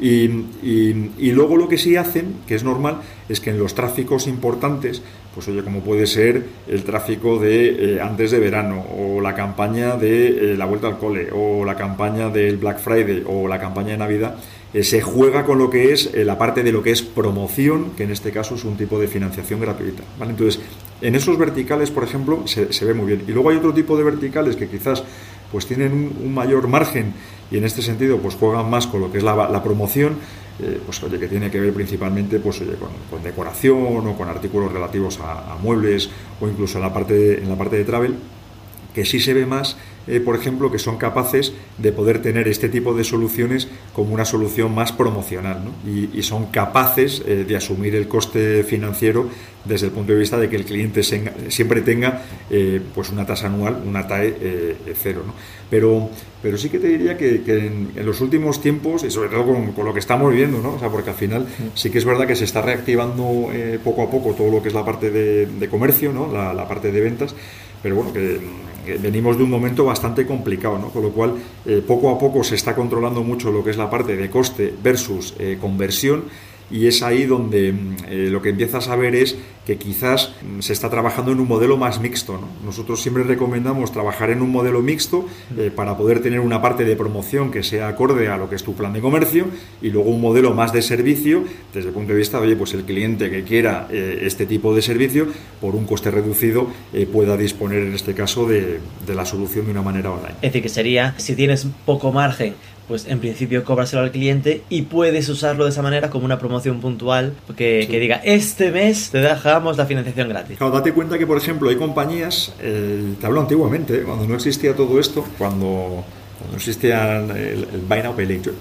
Y, y, luego lo que sí hacen, que es normal, es que en los tráficos importantes, pues oye, como puede ser el tráfico de eh, antes de verano, o la campaña de la vuelta al cole, o la campaña del Black Friday, o la campaña de Navidad, eh, se juega con lo que es eh, la parte de lo que es promoción, que en este caso es un tipo de financiación gratuita. Entonces, en esos verticales, por ejemplo, se, ve muy bien. Y luego hay otro tipo de verticales que quizás pues tienen un, mayor margen y en este sentido pues juegan más con lo que es la, promoción, eh, pues oye, que tiene que ver principalmente pues, con, decoración o con artículos relativos a, muebles o incluso en la parte en la parte de travel, que sí se ve más eh, por ejemplo, que son capaces de poder tener este tipo de soluciones como una solución más promocional y, son capaces eh, de asumir el coste financiero desde el punto de vista de que el cliente siempre tenga eh, pues una tasa anual, una TAE cero. Pero, pero sí que te diría que, en, los últimos tiempos, y sobre todo con, lo que estamos viendo, ¿no? o sea, porque al final sí que es verdad que se está reactivando poco a poco todo lo que es la parte de, comercio, ¿no? la, la parte de ventas, pero bueno, que venimos de un momento bastante complicado, ¿no? con lo cual eh, poco a poco se está controlando mucho lo que es la parte de coste versus eh, conversión y es ahí donde mm, eh, lo que empiezas a ver es que quizás mm, se está trabajando en un modelo más mixto. Nosotros siempre recomendamos trabajar en un modelo mixto eh, para poder tener una parte de promoción que sea acorde a lo que es tu plan de comercio y luego un modelo más de servicio desde el punto de vista de, oye, pues el cliente que quiera eh, este tipo de servicio por un coste reducido pueda disponer en este caso de, de la solución de una manera online. Es decir, que sería, si tienes poco margen pues en principio cóbraselo al cliente y puedes usarlo de esa manera como una promoción puntual que, que diga, este mes te dejamos la financiación gratis. Claro, date cuenta que, por ejemplo, hay compañías, eh, te hablo antiguamente, cuando no existía todo esto, cuando no existía el, el, Buy Now Pay Later,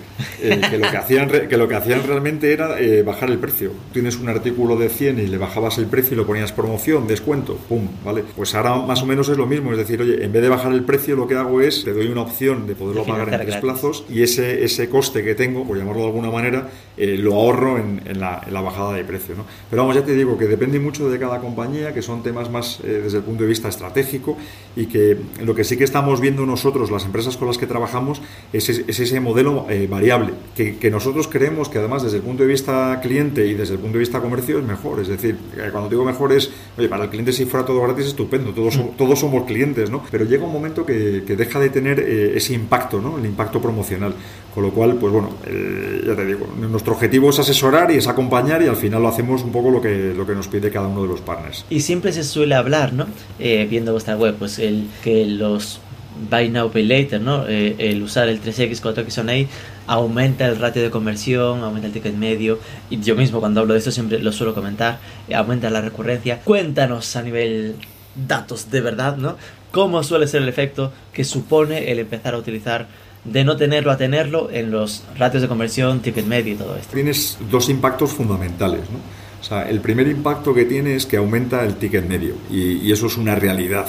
eh, que, lo que, hacían, que lo que hacían realmente era eh, bajar el precio. Tienes un artículo de 100 y le bajabas el precio y lo ponías promoción, descuento, pum, ¿vale? Pues ahora más o menos es lo mismo, es decir, oye, en vez de bajar el precio, lo que hago es, te doy una opción de poderlo pagar en tres plazos y ese, ese coste que tengo, por llamarlo de alguna manera, eh, lo ahorro en, en, la, en, la, bajada de precio, ¿no? Pero vamos, ya te digo que depende mucho de cada compañía, que son temas más desde el punto de vista estratégico y que lo que sí que estamos viendo nosotros, las empresas con las que trabajamos, es, ese modelo eh, variable, que, nosotros creemos que además desde el punto de vista cliente y desde el punto de vista comercio es mejor. Es decir, cuando digo mejor es, oye, para el cliente si fuera todo gratis, estupendo, todos, somos, todos somos clientes, ¿no? Pero llega un momento que, deja de tener eh, ese impacto, ¿no? El impacto promocional. Con lo cual, pues bueno, eh, ya te digo, nuestro objetivo es asesorar y es acompañar y al final lo hacemos un poco lo que, lo que nos pide cada uno de los partners. Y siempre se suele hablar, ¿no? viendo vuestra web, pues el que los buy now, pay later, ¿no? Eh, el usar el 3X, 4X ahí aumenta el ratio de conversión, aumenta el ticket medio. Y yo mismo cuando hablo de esto siempre lo suelo comentar, eh, aumenta la recurrencia. Cuéntanos a nivel datos de verdad, ¿no? ¿Cómo suele ser el efecto que supone el empezar a utilizar de no tenerlo a tenerlo en los ratios de conversión, ticket medio y todo esto? Tienes dos impactos fundamentales, ¿no? O sea, el primer impacto que tiene es que aumenta el ticket medio y, eso es una realidad.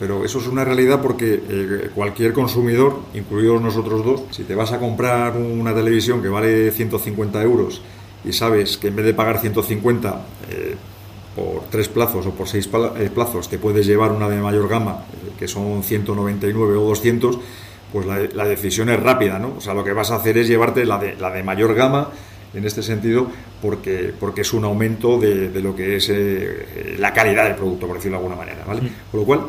Pero eso es una realidad porque eh, cualquier consumidor, incluidos nosotros dos, si te vas a comprar una televisión que vale 150 euros y sabes que en vez de pagar 150 eh, por tres plazos o por seis eh, plazos te puedes llevar una de mayor gama, que son 199 o 200, pues la, la, decisión es rápida, ¿no? O sea, lo que vas a hacer es llevarte la de, la de mayor gama en este sentido porque, porque es un aumento de, lo que es eh, la calidad del producto, por decirlo de alguna manera. ¿vale? Con lo cual,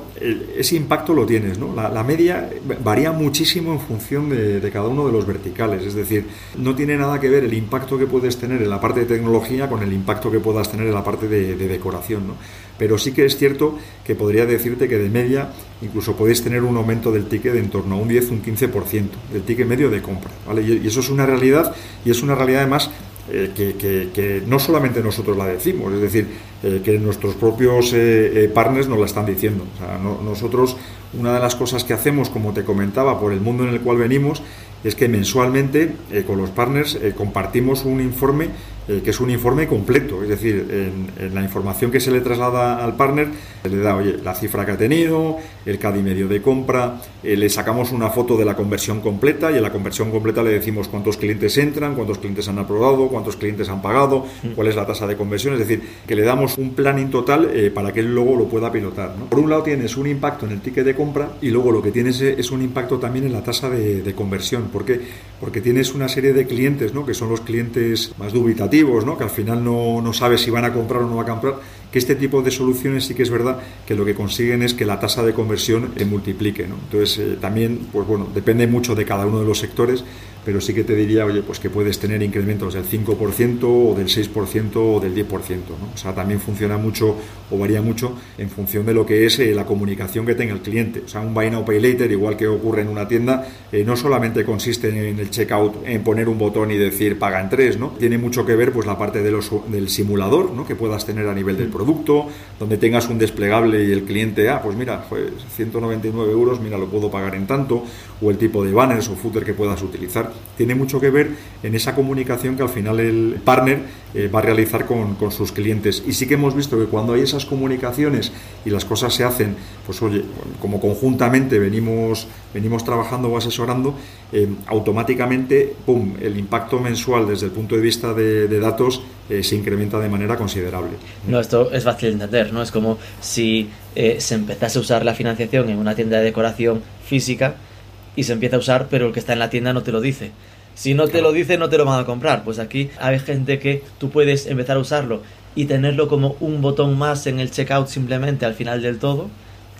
ese impacto lo tienes. ¿no? La, media varía muchísimo en función de, cada uno de los verticales. Es decir, no tiene nada que ver el impacto que puedes tener en la parte de tecnología con el impacto que puedas tener en la parte de, decoración. ¿no? Pero sí que es cierto que podría decirte que de media incluso podéis tener un aumento del ticket de en torno a un 10, un 15% del ticket medio de compra. ¿vale? Y, eso es una realidad y es una realidad además eh, que, no solamente nosotros la decimos, es decir, eh, que nuestros propios eh, partners nos la están diciendo. nosotros, una de las cosas que hacemos, como te comentaba, por el mundo en el cual venimos, es que mensualmente con los partners compartimos un informe eh, que es un informe completo, es decir, en, la información que se le traslada al partner, se le da, oye, la cifra que ha tenido, el CAD y medio de compra, eh, le sacamos una foto de la conversión completa y en la conversión completa le decimos cuántos clientes entran, cuántos clientes han aprobado, cuántos clientes han pagado, mm. cuál es la tasa de conversión, es decir, que le damos un planning total eh, para que él luego lo pueda pilotar. Por un lado tienes un impacto en el ticket de compra y luego lo que tienes es un impacto también en la tasa de, de conversión. ¿Por qué? Porque tienes una serie de clientes, ¿no? que son los clientes más dubitativos, que al final no, no sabe si van a comprar o no va a comprar, que este tipo de soluciones sí que es verdad que lo que consiguen es que la tasa de conversión se multiplique. Entonces, eh, también, pues bueno, depende mucho de cada uno de los sectores, pero sí que te diría, oye, pues que puedes tener incrementos del 5% o del 6% o del 10%, ¿no? O sea, también funciona mucho o varía mucho en función de lo que es eh, la comunicación que tenga el cliente. O sea, un buy now pay later, igual que ocurre en una tienda, eh, no solamente consiste en el checkout, en poner un botón y decir paga en tres, ¿no? Tiene mucho que ver pues la parte de los, del simulador, ¿no? Que puedas tener a nivel del producto, donde tengas un desplegable y el cliente, ah, pues mira, pues 199 euros, mira, lo puedo pagar en tanto, o el tipo de banners o footer que puedas utilizar tiene mucho que ver en esa comunicación que al final el partner eh, va a realizar con, sus clientes. Y sí que hemos visto que cuando hay esas comunicaciones y las cosas se hacen, pues oye, como conjuntamente venimos, venimos trabajando o asesorando, eh, automáticamente, ¡pum!, el impacto mensual desde el punto de vista de, datos eh, se incrementa de manera considerable. No, esto es fácil de entender, ¿no? Es como si se empezase a usar la financiación en una tienda de decoración física, y se empieza a usar, pero el que está en la tienda no te lo dice. Si no te lo dice, no te lo van a comprar. Pues aquí hay gente que tú puedes empezar a usarlo y tenerlo como un botón más en el checkout simplemente al final del todo,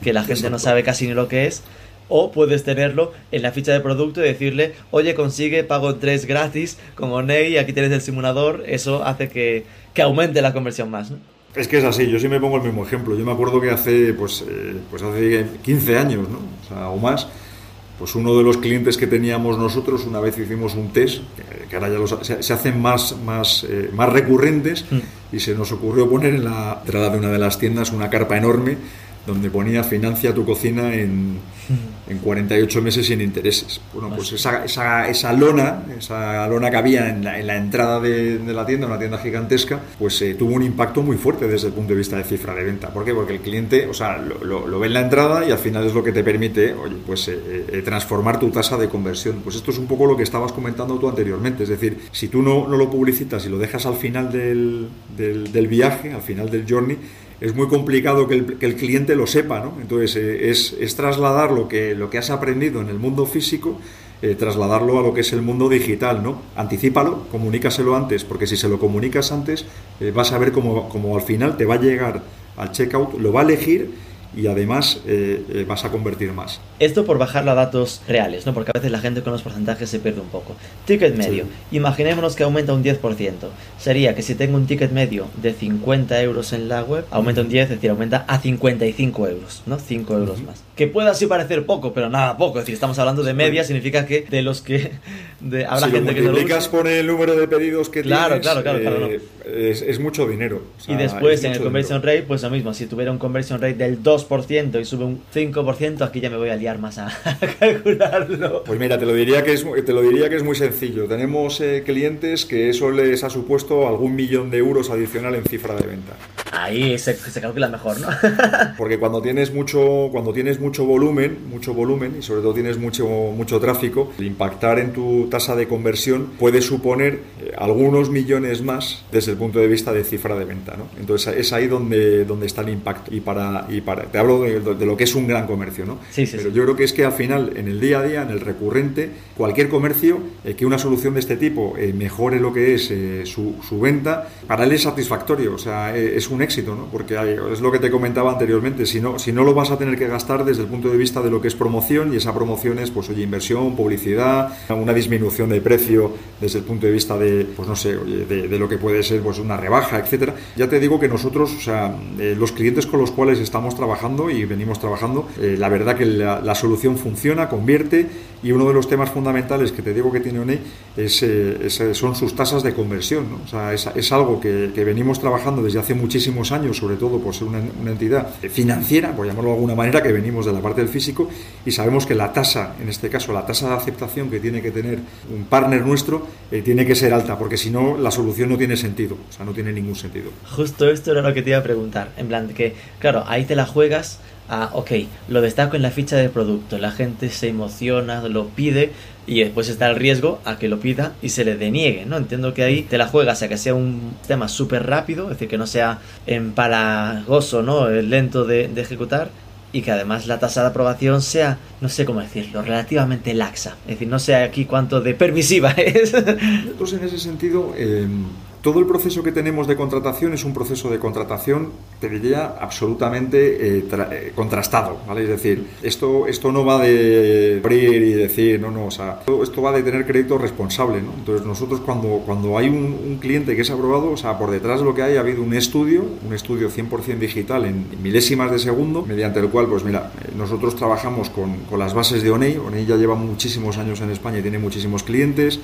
que la gente no sabe casi ni lo que es. O puedes tenerlo en la ficha de producto y decirle, oye, consigue pago 3 gratis con Oney, aquí tienes el simulador. Eso hace que, que aumente la conversión más. Es que es así, yo sí me pongo el mismo ejemplo. Yo me acuerdo que hace, pues, eh, pues hace 15 años, ¿no? O, sea, o más, pues uno de los clientes que teníamos nosotros, una vez hicimos un test, que ahora ya se, hacen más, más, eh, más recurrentes, mm. y se nos ocurrió poner en la entrada de una de las tiendas una carpa enorme donde ponía financia tu cocina en, en 48 meses sin intereses. Bueno, pues esa, esa, esa lona, esa lona que había en la, en la entrada de, de, la tienda, una tienda gigantesca, pues eh, tuvo un impacto muy fuerte desde el punto de vista de cifra de venta. ¿Por qué? Porque el cliente, o sea, lo, lo, ve en la entrada y al final es lo que te permite, oye, pues eh, eh, transformar tu tasa de conversión. Pues esto es un poco lo que estabas comentando tú anteriormente. Es decir, si tú no, no lo publicitas y lo dejas al final del, del, del viaje, al final del journey, es muy complicado que el, que el cliente lo sepa, ¿no? Entonces eh, es, es, trasladar lo que, lo que has aprendido en el mundo físico, eh, trasladarlo a lo que es el mundo digital, ¿no? Anticípalo, comunícaselo antes, porque si se lo comunicas antes, eh, vas a ver cómo, cómo al final te va a llegar al checkout, lo va a elegir y además eh, eh, vas a convertir más. Esto por bajarlo a datos reales, ¿no? porque a veces la gente con los porcentajes se pierde un poco. Ticket medio, imaginémonos que aumenta un 10%. Sería que si tengo un ticket medio de 50 euros en la web, aumenta un 10, es decir, aumenta a 55 euros, ¿no? 5 euros más. Que pueda así parecer poco, pero nada poco, es decir, estamos hablando de media, significa que de los que... De, habrá gente que no lo por el número de pedidos que claro, tienes, claro, claro, claro eh, es, es, mucho dinero. O sea, y después en el conversion rate, pues lo mismo, si tuviera un conversion rate del 2% y sube un 5%, aquí ya me voy a liar más a, calcularlo. Pues mira, te lo diría que es, te lo diría que es muy sencillo. Tenemos eh, clientes que eso les ha supuesto algún millón de euros adicional en cifra de venta. Ahí se, se calcula mejor, ¿no? Porque cuando tienes mucho, cuando tienes mucho volumen, mucho volumen y sobre todo tienes mucho, mucho tráfico, impactar en tu tasa de conversión puede suponer eh, algunos millones más desde el punto de vista de cifra de venta, ¿no? Entonces es ahí donde, donde está el impacto. Y para, y para te hablo de, de lo que es un gran comercio, ¿no? Sí, sí, Pero yo creo que es que al final, en el día a día, en el recurrente, cualquier comercio eh, que una solución de este tipo eh, mejore lo que es eh, su, su, venta, para él es satisfactorio, o sea, eh, es un éxito, ¿no? Porque hay, es lo que te comentaba anteriormente, si no, si no lo vas a tener que gastar desde el punto de vista de lo que es promoción, y esa promoción es, pues, oye, inversión, publicidad, una disminución de precio desde el punto de vista de, pues, no sé, oye, de, de, lo que puede ser, pues, una rebaja, etcétera. Ya te digo que nosotros, o sea, los clientes con los cuales estamos trabajando y venimos trabajando, eh, la verdad que la, la, solución funciona, convierte y uno de los temas fundamentales que te digo que tiene ONEI es, eh, es, son sus tasas de conversión. ¿no? O sea, es, es algo que, que, venimos trabajando desde hace muchísimos años, sobre todo por ser una, una, entidad financiera, por llamarlo de alguna manera, que venimos de la parte del físico y sabemos que la tasa, en este caso la tasa de aceptación que tiene que tener un partner nuestro, eh, tiene que ser alta, porque si no la solución no tiene sentido, o sea, no tiene ningún sentido. Justo esto era lo que te iba a preguntar, en plan que, claro, ahí te la juegas ah, ok, lo destaco en la ficha de producto, la gente se emociona, lo pide y después está el riesgo a que lo pida y se le deniegue, ¿no? Entiendo que ahí te la juegas a que sea un tema súper rápido, es decir, que no sea empalagoso, ¿no? Lento de, ejecutar y que además la tasa de aprobación sea, no sé cómo decirlo, relativamente laxa. Es decir, no sé aquí cuánto de permisiva es. Entonces, en ese sentido, eh, todo el proceso que tenemos de contratación es un proceso de contratación, te diría, absolutamente eh, eh, contrastado, ¿vale? Es decir, esto, esto no va de abrir y decir, no, no, o sea, esto va de tener crédito responsable, ¿no? Entonces, nosotros cuando, cuando hay un, cliente que es aprobado, o sea, por detrás de lo que hay ha habido un estudio, un estudio 100% digital en milésimas de segundo, mediante el cual, pues mira, nosotros trabajamos con, con las bases de ONEI, ONEI ya lleva muchísimos años en España y tiene muchísimos clientes,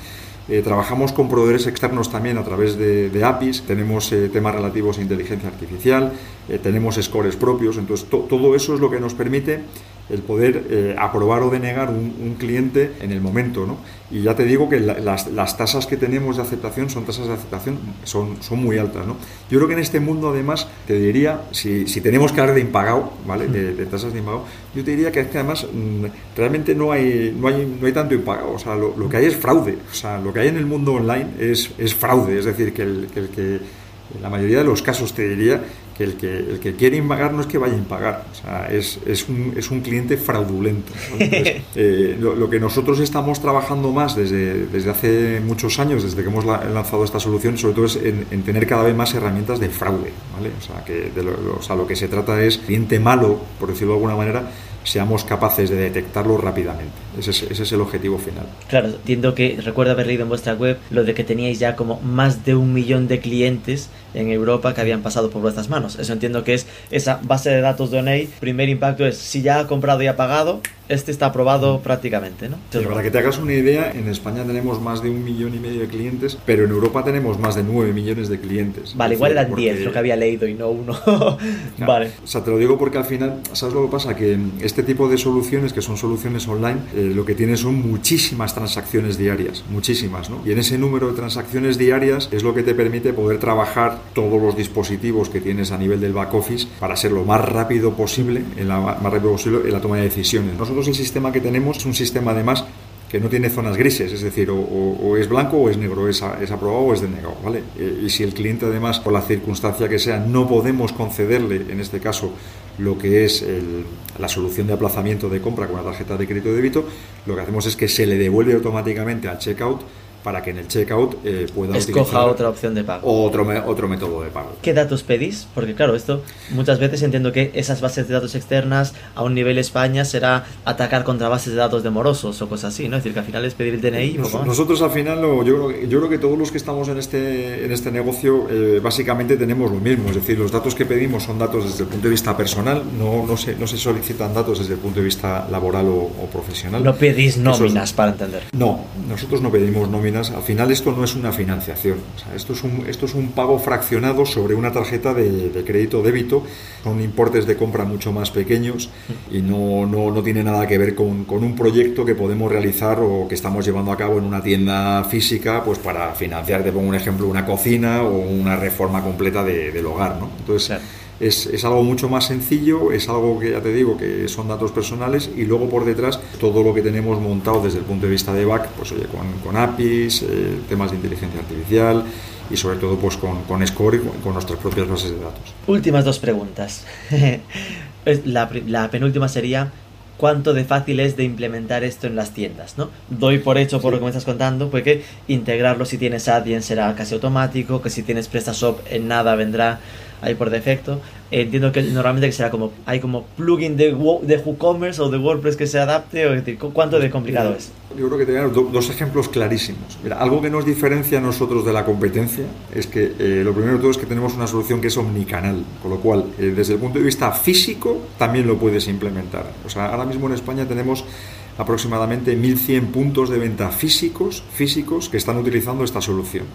eh, trabajamos con proveedores externos también a través de, APIs, tenemos eh, temas relativos a inteligencia artificial, eh, tenemos scores propios, entonces to, todo eso es lo que nos permite el poder eh, aprobar o denegar un, cliente en el momento. ¿no? Y ya te digo que la, las, tasas que tenemos de aceptación son tasas de aceptación son, son muy altas. ¿no? Yo creo que en este mundo, además, te diría, si, si tenemos que hablar de impagado, ¿vale? de, tasas de impagado, yo te diría que, es que además mmm, realmente no hay, no, hay, no hay tanto impagado. O sea, lo, lo, que hay es fraude. O sea, lo que hay en el mundo online es, es fraude. Es decir, que que la mayoría de los casos te diría que el que, el que quiere impagar no es que vaya a impagar, o sea, es, es, un, es un cliente fraudulento. ¿no? Entonces, eh, lo, lo, que nosotros estamos trabajando más desde, desde hace muchos años, desde que hemos lanzado esta solución, sobre todo es en, en tener cada vez más herramientas de fraude. ¿vale? O, sea, que de lo, o sea, lo que se trata es cliente malo, por decirlo de alguna manera, seamos capaces de detectarlo rápidamente. Ese es, ese es, el objetivo final. Claro, entiendo que recuerdo haber leído en vuestra web lo de que teníais ya como más de un millón de clientes en Europa que habían pasado por vuestras manos. Eso entiendo que es esa base de datos de ONEI. Primer impacto es si ya ha comprado y ha pagado, este está aprobado prácticamente, ¿no? Para que te hagas una idea, en España tenemos más de un millón y medio de clientes, pero en Europa tenemos más de nueve millones de clientes. Vale, igual eran porque... diez lo que había leído y no uno. vale. O sea, te lo digo porque al final, ¿sabes lo que pasa? Que este tipo de soluciones, que son soluciones online, eh, lo que tienen son muchísimas transacciones diarias, muchísimas, ¿no? Y en ese número de transacciones diarias es lo que te permite poder trabajar todos los dispositivos que tienes a nivel del back office para ser lo más rápido posible, en la, más rápido posible en la toma de decisiones. Nosotros el sistema que tenemos es un sistema además que no tiene zonas grises, es decir, o, es blanco o es negro, es, es aprobado o es denegado, ¿vale? Eh, y si el cliente además, por la circunstancia que sea, no podemos concederle, en este caso, lo que es la solución de aplazamiento de compra con la tarjeta de crédito de débito, lo que hacemos es que se le devuelve automáticamente al checkout para que en el checkout eh, pueda Escoja otra opción de pago. Otro, otro método de pago. ¿Qué datos pedís? Porque claro, esto muchas veces entiendo que esas bases de datos externas a un nivel España será atacar contra bases de datos de morosos o cosas así, ¿no? Es decir, que al final es pedir el DNI. nosotros al final, yo, creo, yo creo que todos los que estamos en este, en este negocio eh, básicamente tenemos lo mismo. Es decir, los datos que pedimos son datos desde el punto de vista personal, no, no, se, no se solicitan datos desde el punto de vista laboral o, profesional. No pedís nóminas, para entender. No, nosotros no pedimos nóminas al final esto no es una financiación, esto, es un, esto es un pago fraccionado sobre una tarjeta de, crédito débito, son importes de compra mucho más pequeños y no, no, no tiene nada que ver con, con, un proyecto que podemos realizar o que estamos llevando a cabo en una tienda física pues para financiar, te pongo un ejemplo, una cocina o una reforma completa del hogar. ¿no? Entonces, es, es, algo mucho más sencillo, es algo que ya te digo que son datos personales y luego por detrás todo lo que tenemos montado desde el punto de vista de back, pues oye, con, con APIs, eh, temas de inteligencia artificial y sobre todo pues con, con Score y con, nuestras propias bases de datos. Últimas dos preguntas. la, la penúltima sería, cuánto de fácil es de implementar esto en las tiendas, ¿no? Doy por hecho por lo que me estás contando, porque integrarlo si tienes Adyen será casi automático, que si tienes PrestaShop en nada vendrá ahí por defecto. Entiendo que normalmente que será como, hay como plugin de, de WooCommerce o de WordPress que se adapte, o decir, ¿cuánto de complicado es? Yo creo que tenemos dos ejemplos clarísimos. Mira, algo que nos diferencia a nosotros de la competencia es que eh, lo primero de todo es que tenemos una solución que es omnicanal, con lo cual, eh, desde el punto de vista físico, también lo puedes implementar. O sea, ahora mismo en España tenemos aproximadamente 1.100 puntos de venta físicos, físicos que están utilizando esta solución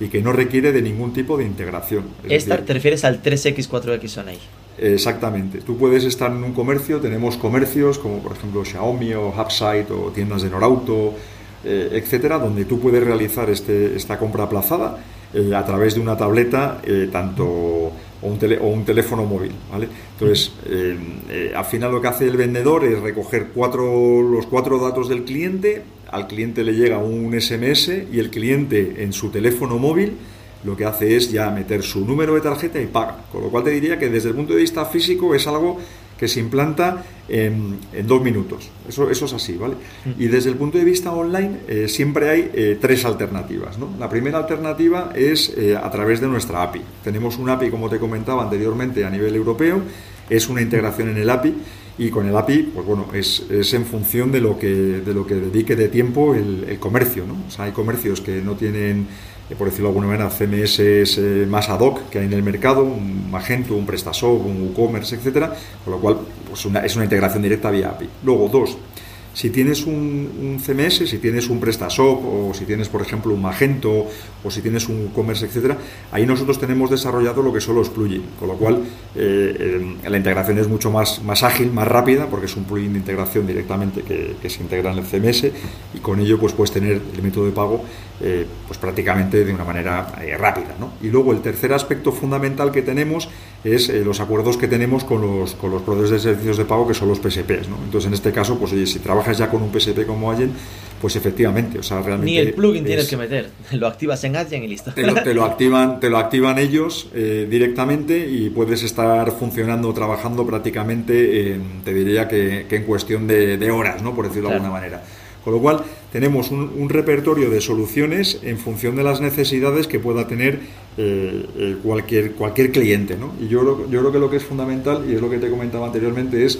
y que no requiere de ningún tipo de integración. Esta te refieres al 3X, 4X ahí. Exactamente. Tú puedes estar en un comercio, tenemos comercios como por ejemplo Xiaomi o Hubsite o tiendas de Norauto, eh, etcétera, donde tú puedes realizar este, esta compra aplazada eh, a través de una tableta, eh, tanto o un, o un, teléfono móvil. ¿vale? Entonces, al final lo que hace el vendedor es recoger cuatro, los cuatro datos del cliente, al cliente le llega un SMS y el cliente en su teléfono móvil lo que hace es ya meter su número de tarjeta y paga. Con lo cual te diría que desde el punto de vista físico es algo que se implanta en, dos minutos. Eso, eso es así, ¿vale? Mm. Y desde el punto de vista online eh, siempre hay eh, tres alternativas, ¿no? La primera alternativa es eh, a través de nuestra API. Tenemos un API, como te comentaba anteriormente, a nivel europeo, es una integración en el API y con el API, pues bueno, es, es, en función de lo que, de lo que dedique de tiempo el, comercio, ¿no? O sea, hay comercios que no tienen, eh, por decirlo de alguna manera, CMS eh, más ad hoc que hay en el mercado, un Magento, un PrestaShop, un WooCommerce, etcétera, con lo cual pues es una integración directa vía API. Luego, dos, si tienes un, CMS, si tienes un PrestaShop o si tienes, por ejemplo, un Magento o si tienes un commerce, etcétera, ahí nosotros tenemos desarrollado lo que son los plugins, con lo cual eh, eh, la integración es mucho más, más ágil, más rápida, porque es un plugin de integración directamente que, se integra en el CMS y con ello pues puedes tener el método de pago eh, pues prácticamente de una manera rápida. Y luego el tercer aspecto fundamental que tenemos es los acuerdos que tenemos con los, con los proveedores de servicios de pago que son los PSPs. Entonces en este caso, pues oye, si trabajas ya con un PSP como Allen, pues efectivamente, o sea, realmente... Ni el plugin tienes que meter, lo activas en Allen y listo. Te lo, activan, te lo activan ellos eh, directamente y puedes estar funcionando, trabajando prácticamente, te diría que, en cuestión de, horas, ¿no? Por decirlo de alguna manera. Con lo cual, tenemos un, repertorio de soluciones en función de las necesidades que pueda tener eh, eh, cualquier, cualquier cliente. ¿no? Y yo, yo creo que lo que es fundamental, y es lo que te comentaba anteriormente, es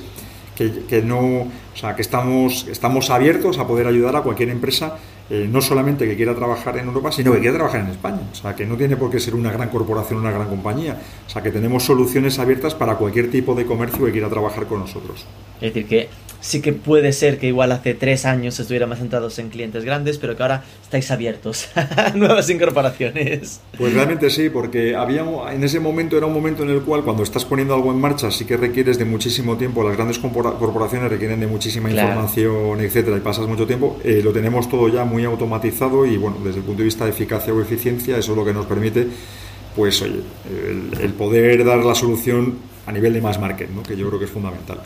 que, no, o sea, que estamos, estamos abiertos a poder ayudar a cualquier empresa, eh, no solamente que quiera trabajar en Europa, sino que quiera trabajar en España. O sea, que no tiene por qué ser una gran corporación, una gran compañía. O sea, que tenemos soluciones abiertas para cualquier tipo de comercio que quiera trabajar con nosotros. Es decir, que sí que puede ser que igual hace tres años estuviéramos centrados en clientes grandes, pero que ahora estáis abiertos a nuevas incorporaciones. Pues realmente sí, porque había, en ese momento era un momento en el cual cuando estás poniendo algo en marcha sí que requieres de muchísimo tiempo, las grandes corporaciones requieren de muchísima información, etcétera, y pasas mucho tiempo, eh, lo tenemos todo ya muy automatizado y bueno, desde el punto de vista de eficacia o eficiencia, eso es lo que nos permite pues oye, el, el poder dar la solución a nivel de más market, ¿no? que yo creo que es fundamental.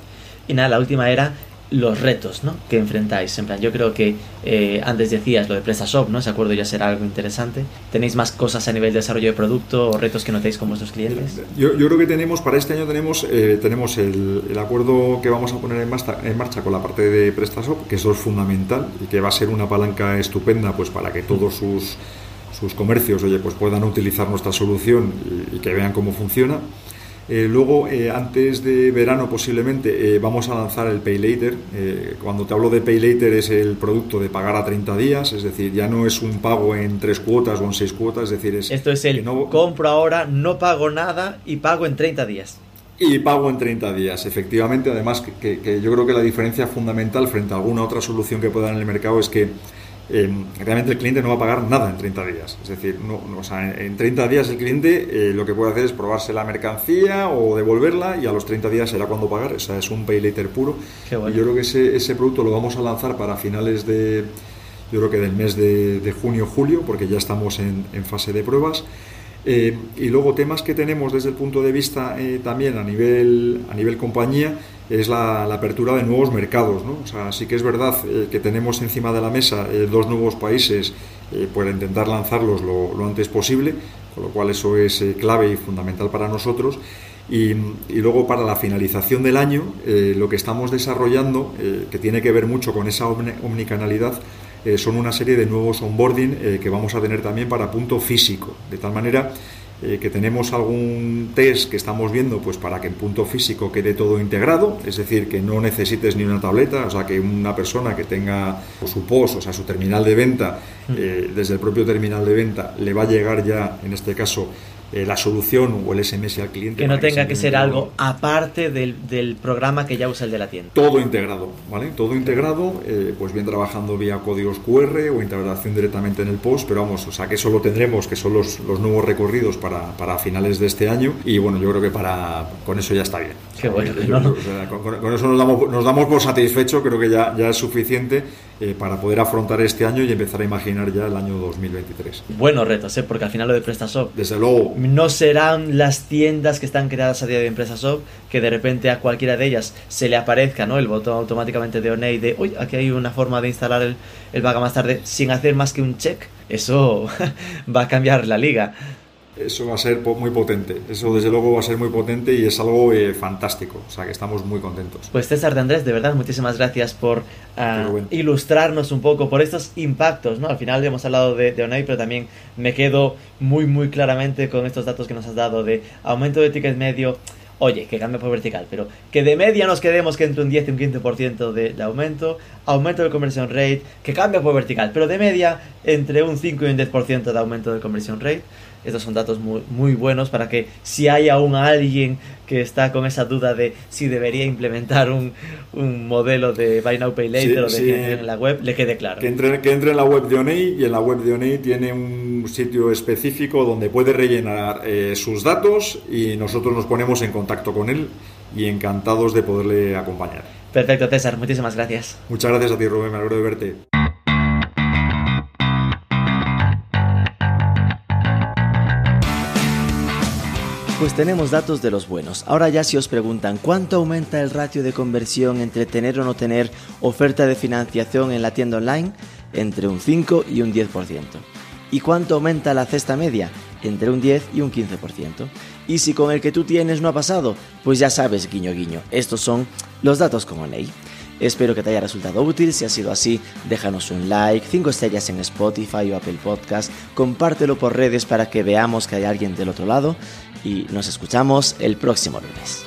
Y nada, la última era los retos ¿no? que enfrentáis. En plan, yo creo que eh, antes decías lo de PrestaShop, ¿no? Ese acuerdo ya será algo interesante. ¿Tenéis más cosas a nivel de desarrollo de producto o retos que notéis con vuestros clientes? Yo, yo creo que tenemos, para este año tenemos, eh, tenemos el, acuerdo que vamos a poner en marcha, con la parte de PrestaShop, que eso es fundamental y que va a ser una palanca estupenda pues para que todos sus, sus comercios oye, pues puedan utilizar nuestra solución y que vean cómo funciona. Eh, luego, eh, antes de verano posiblemente, eh, vamos a lanzar el Pay Later. cuando te hablo de Pay Later es el producto de pagar a 30 días, es decir, ya no es un pago en tres cuotas o en seis cuotas, es decir, es... Esto es el no... compro ahora, no pago nada y pago en 30 días. Y pago en 30 días, efectivamente. Además, que, yo creo que la diferencia fundamental frente a alguna otra solución que pueda dar en el mercado es que eh, realmente el cliente no va a pagar nada en 30 días. Es decir, no, no, o sea, en 30 días el cliente eh, lo que puede hacer es probarse la mercancía o devolverla y a los 30 días será cuando pagar. O sea, es un pay later puro. Bueno. Y yo creo que ese, ese, producto lo vamos a lanzar para finales de, yo creo que del mes de, de junio-julio, porque ya estamos en, en fase de pruebas. Eh, y luego temas que tenemos desde el punto de vista eh, también a nivel, a nivel compañía es la, apertura de nuevos mercados. ¿no? O sea, sí que es verdad eh, que tenemos encima de la mesa eh, dos nuevos países eh, para intentar lanzarlos lo, antes posible, con lo cual eso es clave y fundamental para nosotros. Y, luego para la finalización del año, lo que estamos desarrollando, que tiene que ver mucho con esa omnicanalidad, son una serie de nuevos onboarding que vamos a tener también para punto físico, de tal manera eh, que tenemos algún test que estamos viendo pues para que en punto físico quede todo integrado, es decir, que no necesites ni una tableta, o sea, que una persona que tenga su POS, o sea, su terminal de venta, eh, desde el propio terminal de venta, le va a llegar ya, en este caso, eh, la solución o el SMS al cliente. Que no tenga que, que ser algo aparte del, del, programa que ya usa el de la tienda. Todo integrado, ¿vale? Todo integrado, eh, pues bien trabajando vía códigos QR o integración directamente en el post, pero vamos, o sea que eso lo tendremos, que son los, los nuevos recorridos para, para, finales de este año y bueno, yo creo que para con eso ya está bien. Qué bueno. Yo, ¿no? o sea, con, con, eso nos damos, nos damos por satisfecho, creo que ya, ya es suficiente eh, para poder afrontar este año y empezar a imaginar ya el año 2023. Buenos retos, ¿eh? porque al final lo de PrestaShop. Desde luego. No serán las tiendas que están creadas a día de EmpresaShop que de repente a cualquiera de ellas se le aparezca ¿no? el botón automáticamente de ONEI de, uy, aquí hay una forma de instalar el, el vaga más tarde sin hacer más que un check. Eso va a cambiar la liga eso va a ser muy potente. Eso desde luego va a ser muy potente y es algo eh, fantástico. O sea que estamos muy contentos. Pues César de Andrés, de verdad, muchísimas gracias por uh, bueno. ilustrarnos un poco por estos impactos. ¿no? Al final hemos hablado de, de Onay, pero también me quedo muy, muy claramente con estos datos que nos has dado de aumento de ticket medio. Oye, que cambie por vertical, pero que de media nos quedemos que entre un 10 y un 15% de, de aumento, aumento de conversión rate, que cambia por vertical, pero de media entre un 5 y un 10% de aumento de conversión rate. Estos son datos muy, muy buenos para que si hay aún alguien que está con esa duda de si debería implementar un, un modelo de Buy Now Pay Later sí, o de sí. en la web, le quede claro. Que entre, que entre en la web de Onei y en la web de Onei tiene un sitio específico donde puede rellenar eh, sus datos y nosotros nos ponemos en contacto con él y encantados de poderle acompañar. Perfecto, César, muchísimas gracias. Muchas gracias a ti, Rubén, me alegro de verte. Pues tenemos datos de los buenos. Ahora ya si os preguntan cuánto aumenta el ratio de conversión entre tener o no tener oferta de financiación en la tienda online, entre un 5 y un 10%. ¿Y cuánto aumenta la cesta media? Entre un 10 y un 15%. Y si con el que tú tienes no ha pasado, pues ya sabes, guiño guiño, estos son los datos como ley. Espero que te haya resultado útil. Si ha sido así, déjanos un like, 5 estrellas en Spotify o Apple Podcast, compártelo por redes para que veamos que hay alguien del otro lado y nos escuchamos el próximo lunes.